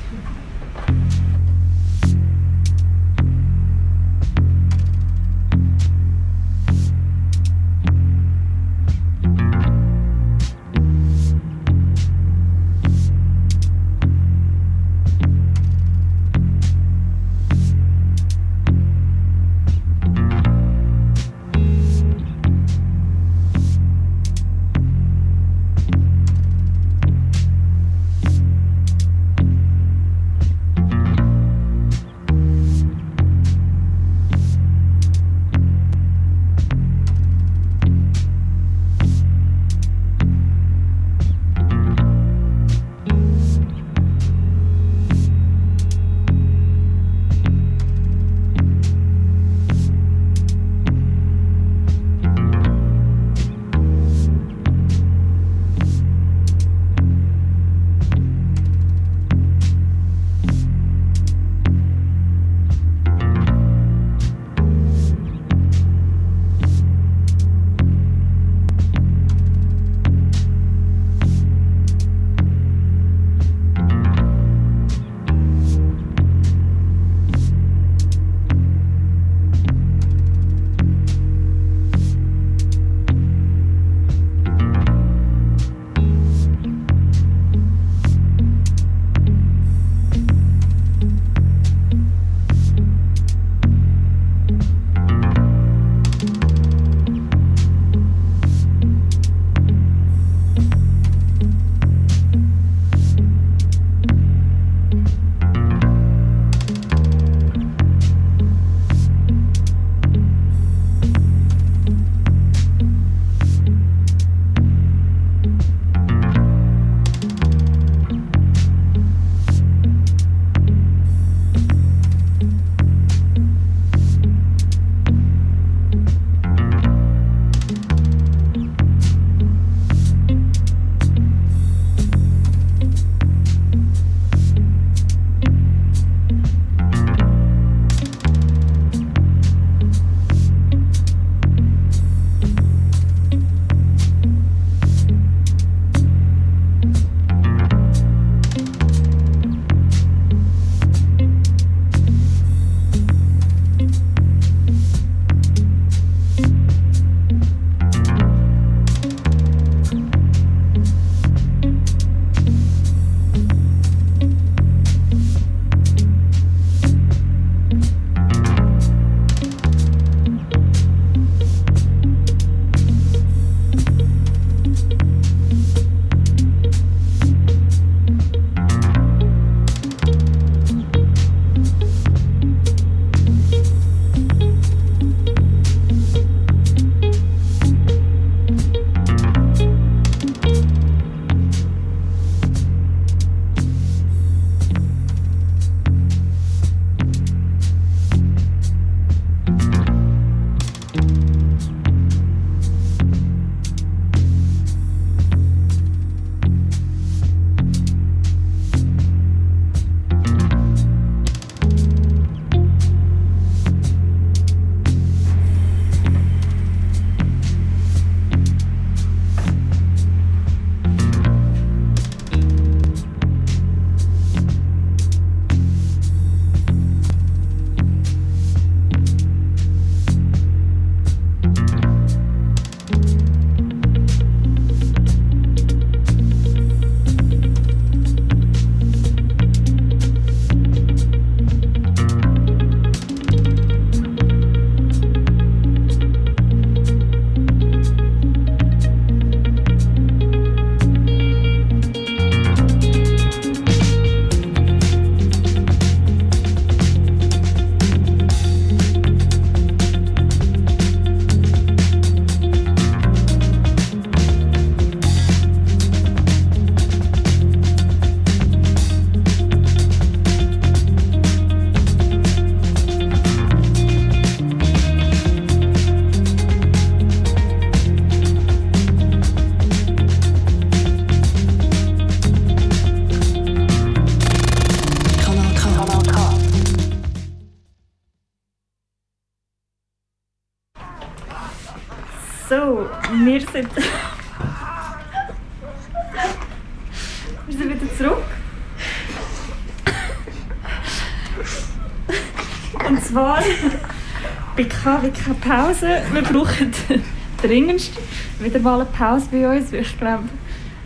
Keine Pause. Wir brauchen dringendst wieder mal eine Pause bei uns. Ich glaube,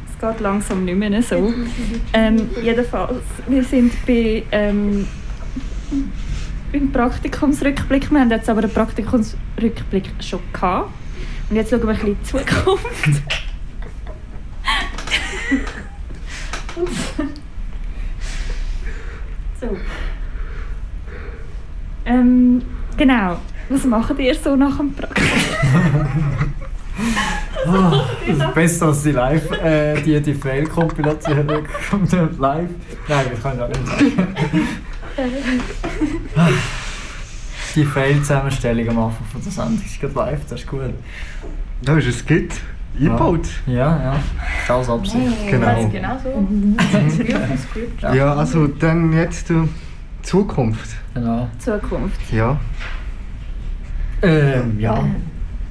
es geht langsam nicht mehr so. Ähm, jedenfalls, wir sind bei, ähm, beim Praktikumsrückblick. Wir haben jetzt aber einen Praktikumsrückblick schon gehabt. Und jetzt schauen wir ein bisschen in die Zukunft. so. Ähm, genau. Was macht ihr so nach dem Praktikum? Ah, das ist besser als die Live, äh, die, die Fail-Kompilation kommt live. Nein, ich kann ja nicht sagen. Die Fail-Zusammenstellung am Anfang von der Sendung ist gerade live, das ist gut. Da ist ein Skit eingebaut. Ja, ja. Das ist alles Absicht. Genau. Genau so. Ja, also dann jetzt die Zukunft. Genau. Zukunft. Ja. Ähm, ja.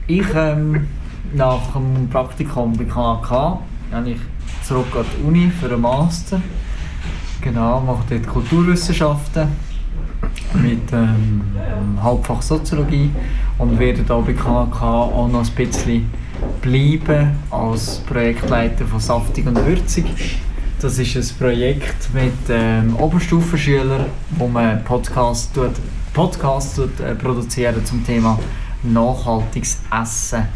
Ich, ähm, nach dem Praktikum bei KAK, habe ich zurück an die Uni für einen Master. Genau, mache dort Kulturwissenschaften mit ähm, Hauptfach Soziologie und werde da bei KAK auch noch ein bisschen bleiben als Projektleiter von Saftig und Würzig. Das ist ein Projekt mit ähm, Oberstufenschülern, wo man Podcasts tut, Podcasts tut, äh, produzieren zum Thema nachhaltiges Essen.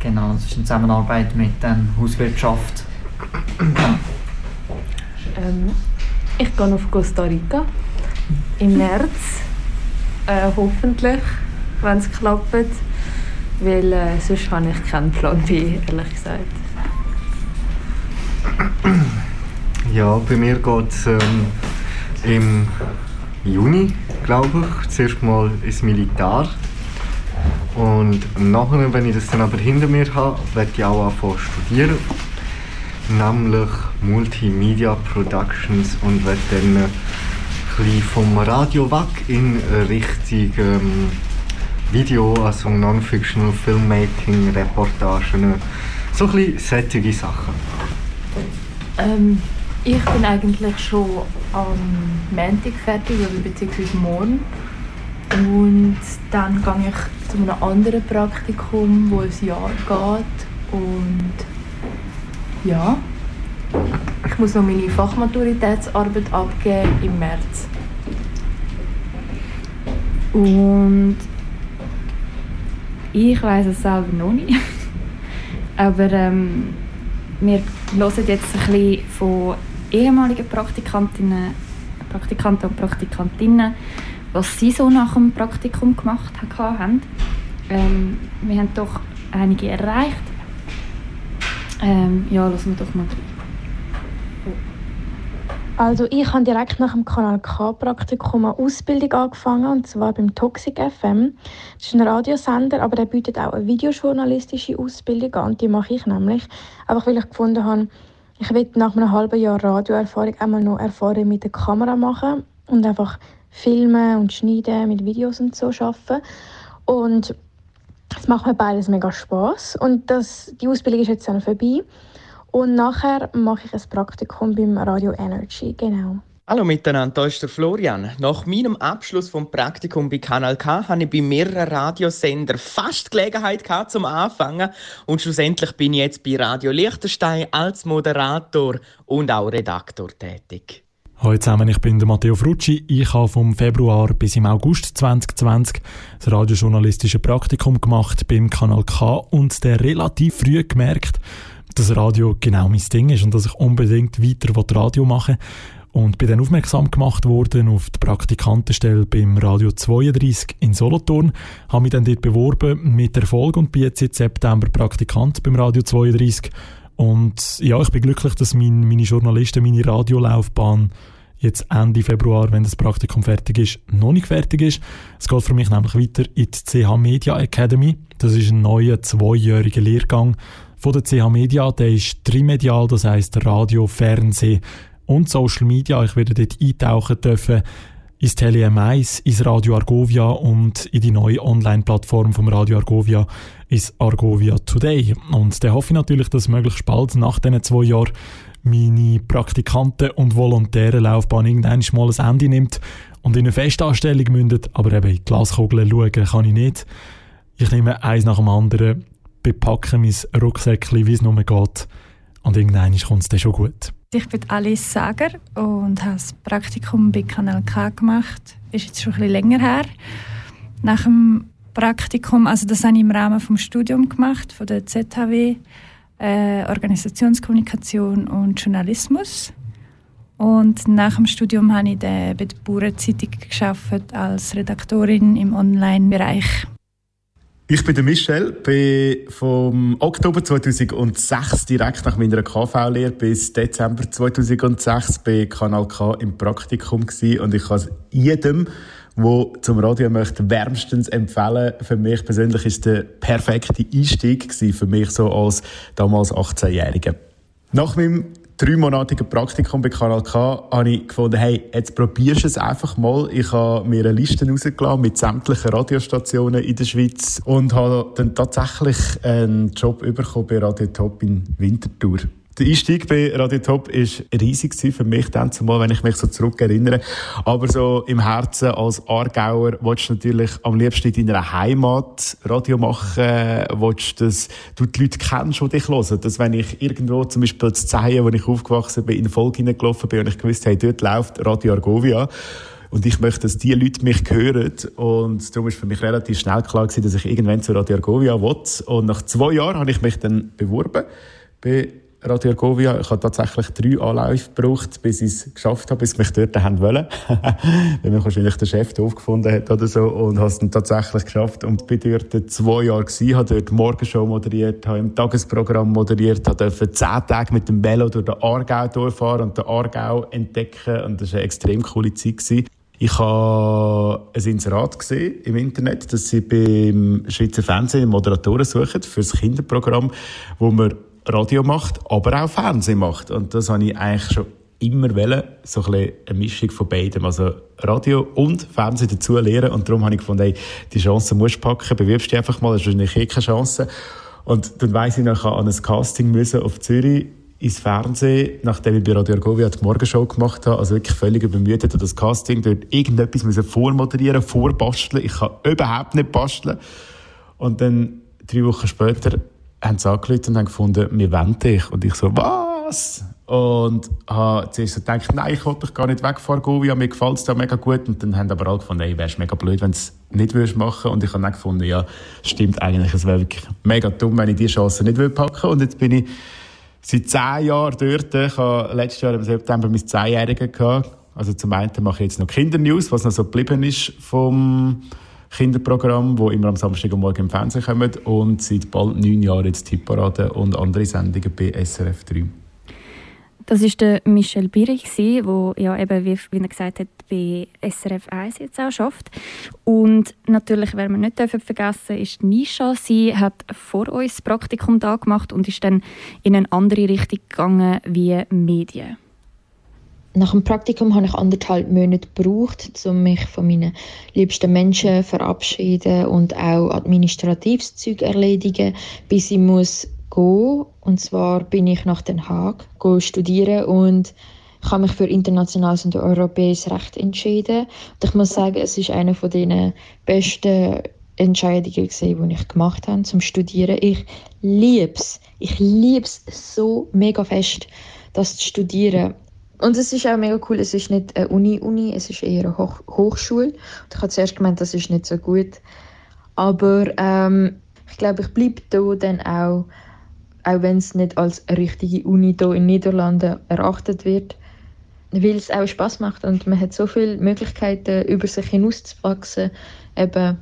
Genau, das ist in Zusammenarbeit mit ähm, Hauswirtschaft. Ähm, ich gehe auf Costa Rica im März. Äh, hoffentlich, wenn es klappt. Weil äh, sonst habe ich keinen Plan B, ehrlich gesagt. Ja, bei mir geht es ähm, im Juni, glaube ich, zuerst mal ins Militär. Und nachher, wenn ich das dann aber hinter mir habe, werde ich auch anfangen studieren. Nämlich Multimedia Productions und werde dann ein vom Radio weg in Richtung ähm, Video, also Non-Fictional Filmmaking, Reportagen, so ein bisschen solche Sachen. Ähm, ich bin eigentlich schon am Montag fertig, oder beziehungsweise morgen. Und dann gehe ich zu einem anderen Praktikum, wo ein Jahr geht. Und ja, ich muss noch meine Fachmaturitätsarbeit abgeben im März. Und ich weiß es selber noch nicht. Aber ähm, wir hören jetzt ein bisschen von ehemaligen Praktikantinnen, Praktikanten und Praktikantinnen, was sie so nach dem Praktikum gemacht haben. Ähm, wir haben doch einige erreicht. Ähm, ja, lassen wir doch mal rein. Also ich habe direkt nach dem Kanal K-Praktikum eine Ausbildung angefangen, und zwar beim Toxic FM. Das ist ein Radiosender, aber der bietet auch eine videojournalistische Ausbildung an. Und die mache ich nämlich, einfach weil ich gefunden habe, ich will nach einem halben Jahr Radioerfahrung einmal noch Erfahrung mit der Kamera machen und einfach filmen und schneiden, mit Videos und so arbeiten. Und es macht mir beides mega Spaß und das, die Ausbildung ist jetzt dann vorbei. Und nachher mache ich ein Praktikum beim Radio Energy, genau. Hallo miteinander, hier ist der Florian. Nach meinem Abschluss vom Praktikum bei Kanal K hatte ich bei mehreren Radiosendern fast Gelegenheit gehabt, zum Anfangen und schlussendlich bin ich jetzt bei Radio Liechtenstein als Moderator und auch Redaktor tätig. Hallo zusammen, ich bin der Matteo Frucci. Ich habe vom Februar bis im August 2020 das radiojournalistische Praktikum gemacht beim Kanal K und der relativ früh gemerkt, dass Radio genau mein Ding ist und dass ich unbedingt weiter Radio machen will. Und bin dann aufmerksam gemacht worden auf die Praktikantenstelle beim Radio 32 in Solothurn. Habe mich dann dort beworben mit Erfolg und bin jetzt seit September Praktikant beim Radio 32. Und ja, ich bin glücklich, dass mein, meine Journalisten, meine Radiolaufbahn jetzt Ende Februar, wenn das Praktikum fertig ist, noch nicht fertig ist. Es geht für mich nämlich weiter in die CH Media Academy. Das ist ein neuer zweijähriger Lehrgang von der CH Media. Der ist trimedial, das heißt Radio, Fernsehen und Social Media. Ich werde dort eintauchen dürfen ins Tele M1, ins Radio Argovia und in die neue Online-Plattform vom Radio Argovia ist Argovia Today. Und da hoffe ich natürlich, dass möglichst bald nach diesen zwei Jahren meine Praktikanten- und volontäre Laufbahn irgendwann mal ein Ende nimmt und in eine Festanstellung mündet, aber eben in Glaskugeln schauen kann ich nicht. Ich nehme eins nach dem anderen, bepacke mein Rucksäckchen, wie es nur geht und irgendwann kommt es dann schon gut. Ich bin Alice Sager und habe das Praktikum bei Kanal K gemacht. Ist jetzt schon ein bisschen länger her. Nach dem Praktikum, also das habe ich im Rahmen des Studiums gemacht, von der ZHW, äh, Organisationskommunikation und Journalismus. Und nach dem Studium habe ich bei der Bauernzeitung als Redaktorin im Online-Bereich. Ich bin der Michel, bin vom Oktober 2006 direkt nach meiner KV-Lehre bis Dezember 2006 bei Kanal K im Praktikum gewesen und ich kann es jedem, der zum Radio möchte, wärmstens empfehlen. Für mich persönlich ist der perfekte Einstieg für mich so als damals 18-Jähriger. Nach meinem dreimonatigen Praktikum bei Kanal K habe ich gefunden, hey, jetzt probierst du es einfach mal. Ich habe mir eine Liste rausgelassen mit sämtlichen Radiostationen in der Schweiz und habe dann tatsächlich einen Job bekommen bei Radio Top in Winterthur. Der Einstieg bei Radio Top war riesig für mich dann zumal, wenn ich mich so zurückerinnere. Aber so im Herzen als Aargauer willst du natürlich am liebsten in deiner Heimat Radio machen, willst, dass du die Leute kennst, die dich hören. Dass wenn ich irgendwo, zum Beispiel zu Zeien, wo ich aufgewachsen bin, in eine Folge hineingelaufen bin und ich gewusst habe, dort läuft Radio Argovia, und ich möchte, dass die Leute mich hören. Und darum ist für mich relativ schnell klar gewesen, dass ich irgendwann zu Radio Argovia will. Und nach zwei Jahren habe ich mich dann beworben bei Radio Argovia. Ich habe tatsächlich drei Anläufe gebraucht, bis ich es geschafft habe, bis sie mich dort haben wollen. Weil mich wahrscheinlich der Chef aufgefunden hat oder so. Und habe es dann tatsächlich geschafft. Und bin dort zwei Jahre gewesen, habe dort Morgenshow moderiert, habe im Tagesprogramm moderiert, habe zehn Tage mit dem Velo durch den Aargau durchfahren und den Aargau entdecken. Und das war eine extrem coole Zeit. Gewesen. Ich habe ein Inserat gesehen im Internet, dass sie beim Schweizer Fernsehen Moderatoren suchen für das Kinderprogramm, wo man Radio macht, aber auch Fernsehen macht. Und das habe ich eigentlich schon immer wollen, so ein eine Mischung von beidem. Also Radio und Fernsehen dazu lernen. Und darum habe ich gefunden, hey, die Chance musst du packen, bewirbst dich einfach mal, das ist wahrscheinlich eh keine Chance. Und dann weiss ich noch, ich an ein Casting müssen auf Zürich ins Fernsehen, nachdem ich bei Radio Argovia die Morgenshow gemacht habe, also wirklich völlig übermüdet an das Casting, dort irgendetwas müssen vormoderieren, vorbasteln. Ich kann überhaupt nicht basteln. Und dann, drei Wochen später, haben sie angerufen und haben gefunden, wir wollen dich. Und ich so, was? Und habe zuerst so gedacht, nein, ich wollte dich gar nicht wegfahren, Govia, mir gefällt es da mega gut. Und dann haben aber alle gefunden, ey, wärst mega blöd, wenn du es nicht würdest machen. Und ich habe dann gefunden, ja, stimmt eigentlich, es wäre wirklich mega dumm, wenn ich diese Chance nicht würde packen. Und jetzt bin ich seit zehn Jahren dort. Ich habe letztes Jahr im September mein Zehnjährigen gehabt. Also zum einen mache ich jetzt noch Kindernews, was noch so geblieben ist vom Kinderprogramm, wo immer am Samstagmorgen im Fernsehen kommen und seit bald neun Jahren jetzt Tipparade und andere Sendungen bei SRF 3. Das ist der Michel Birig, der ja eben, wie, wie er gesagt hat, bei SRF 1 jetzt auch schafft. Und natürlich, wer wir nicht dürfen vergessen ist Nisha. Sie hat vor uns das Praktikum da gemacht und ist dann in eine andere Richtung gegangen wie Medien. Nach dem Praktikum habe ich anderthalb Monate gebraucht, um mich von meinen liebsten Menschen zu verabschieden und auch administratives Zeug erledigen, bis ich muss gehen. Und zwar bin ich nach Den Haag studieren und ich habe mich für internationales und europäisches Recht entschieden. Und ich muss sagen, es ist eine von den besten Entscheidungen gesehen, die ich gemacht habe zum Studieren. Ich liebe es. Ich liebe es so mega fest, das zu studieren. Und es ist auch mega cool, es ist nicht eine Uni-Uni, es ist eher eine Hoch Hochschule. Und ich habe zuerst gemeint, das ist nicht so gut. Aber ähm, ich glaube, ich bleibe da dann auch, auch wenn es nicht als eine richtige Uni hier in den Niederlanden erachtet wird, weil es auch Spaß macht und man hat so viele Möglichkeiten, über sich hinauszuwachsen. Eben,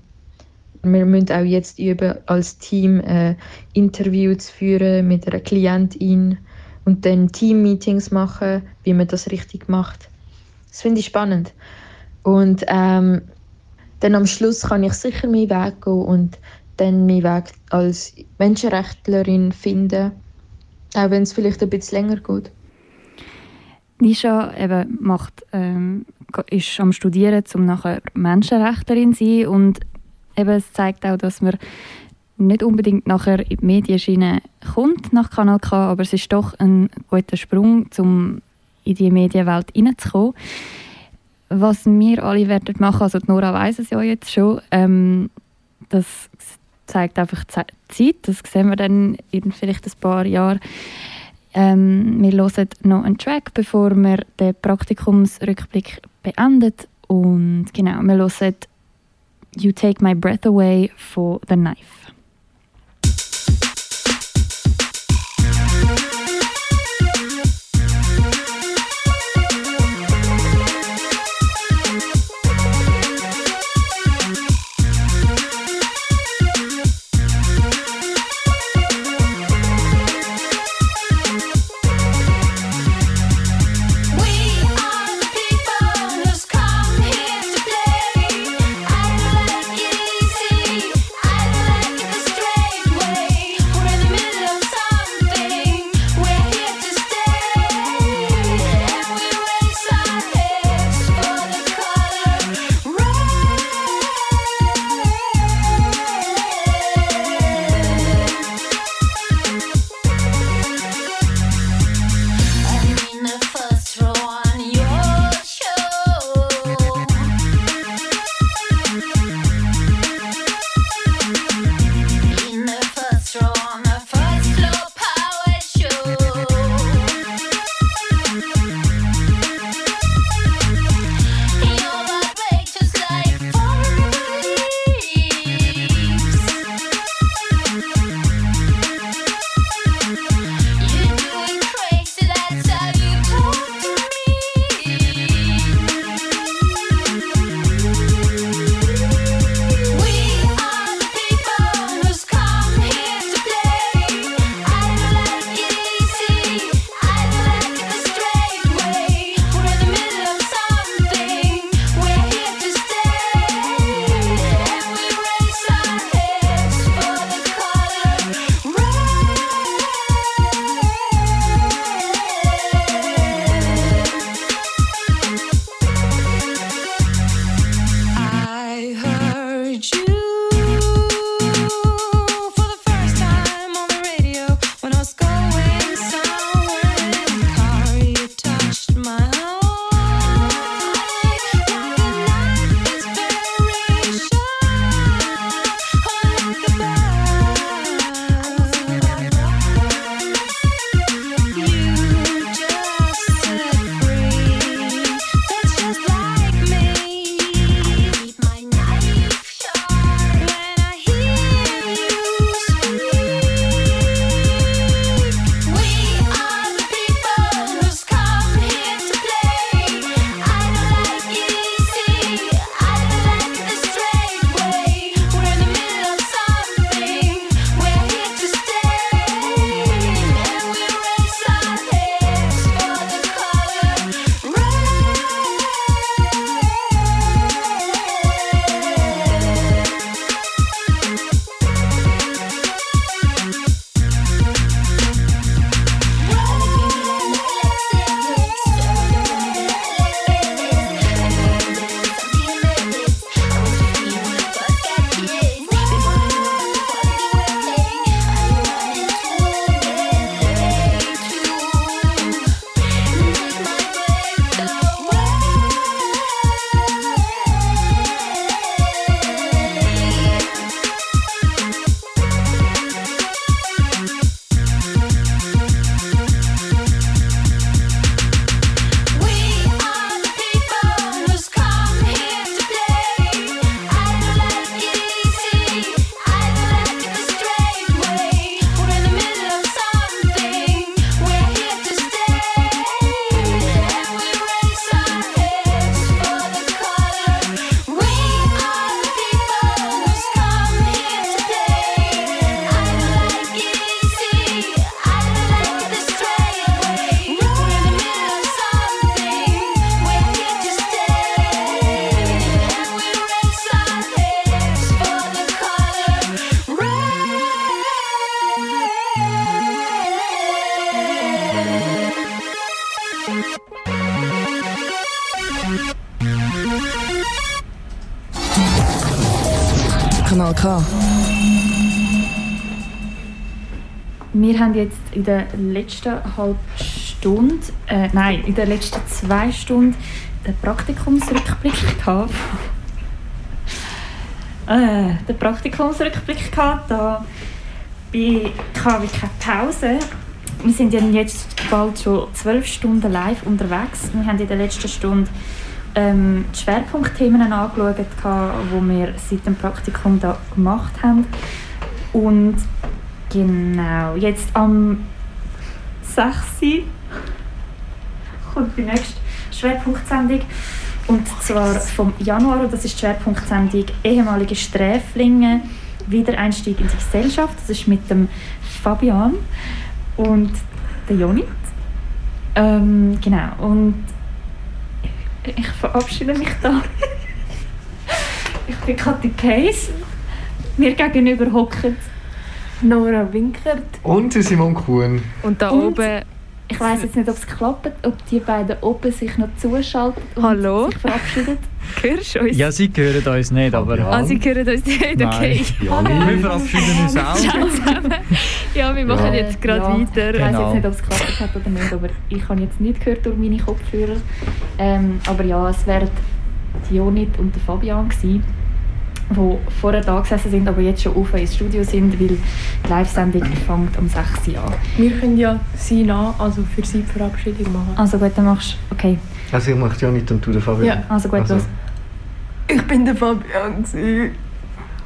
wir müssen auch jetzt üben, als Team äh, Interview zu führen mit einer Klientin und dann Team-Meetings machen, wie man das richtig macht. Das finde ich spannend. Und ähm, dann am Schluss kann ich sicher meinen Weg gehen und dann meinen Weg als Menschenrechtlerin finden, auch wenn es vielleicht ein bisschen länger geht. Nisha eben macht ähm, ist am Studieren, um nachher Menschenrechtlerin zu sein und eben, es zeigt auch, dass man nicht unbedingt nachher in die Medienschiene kommt nach Kanal K, aber es ist doch ein guter Sprung, um in die Medienwelt hineinzukommen. Was wir alle werden machen, also Nora weiß es ja jetzt schon, ähm, das zeigt einfach Zeit, das sehen wir dann in vielleicht ein paar Jahren. Ähm, wir hören noch einen Track, bevor wir den Praktikumsrückblick beendet und genau, wir hören You Take My Breath Away von The Knife. In der letzten halben Stunde, äh, nein, in den letzten zwei Stunden den Praktikumsrückblick gehabt. äh, den Praktikumsrückblick gehabt, da bei KW keine Pause. Wir sind ja jetzt bald schon zwölf Stunden live unterwegs. Wir haben in der letzten Stunde ähm, die Schwerpunktthemen angeschaut, die wir seit dem Praktikum da gemacht haben. Und genau, jetzt am 6. kommt die nächste Schwerpunktsendung. Und zwar vom Januar, das ist die Schwerpunktsendung ehemalige Sträflinge, Wiedereinstieg in die Gesellschaft. Das ist mit dem Fabian und der Jonit. Ähm, genau, und ich verabschiede mich da. ich bin Kathi Case. Mir gegenüber hockt Nora Winkert. Und Simon Kuhn. Und da Und- oben. Ich weiß jetzt nicht, ob es klappt, ob die beiden oben sich noch zuschalten und Hallo? sich verabschieden. Hörst du uns? Ja, sie hören uns nicht, aber... Ah, sie hören uns nicht, okay. Nein. Wir verabschieden uns auch. Ja, wir machen Ja. jetzt gerade ja, weiter. Ich weiß Genau. jetzt nicht, ob es geklappt hat oder nicht, aber ich habe jetzt nicht gehört durch meine Kopfhörer. Ähm, aber ja, es wären die Jonit und der Fabian gewesen, die vorher da gesessen sind, aber jetzt schon auf ins Studio sind, weil die Live-Sendung fängt um 6 Uhr an. Wir können ja sie nach, also für sie die Verabschiedung machen. Also gut, dann machst du... Okay. Also ich mache ja nicht und du den Fabian. Ja, also gut, los. Ich bin der Fabian. gewesen.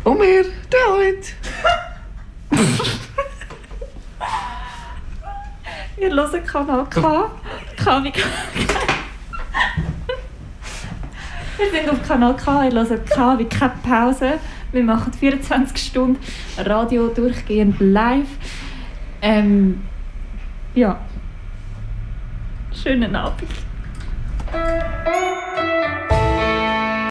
Und wir, der heute. Wir hören Kanal K. K wie K. Wir sind auf Kanal K, ihr hört K wie keine Pause. Wir machen 24 Stunden Radio durchgehend live. Ähm, ja. Schönen Abend.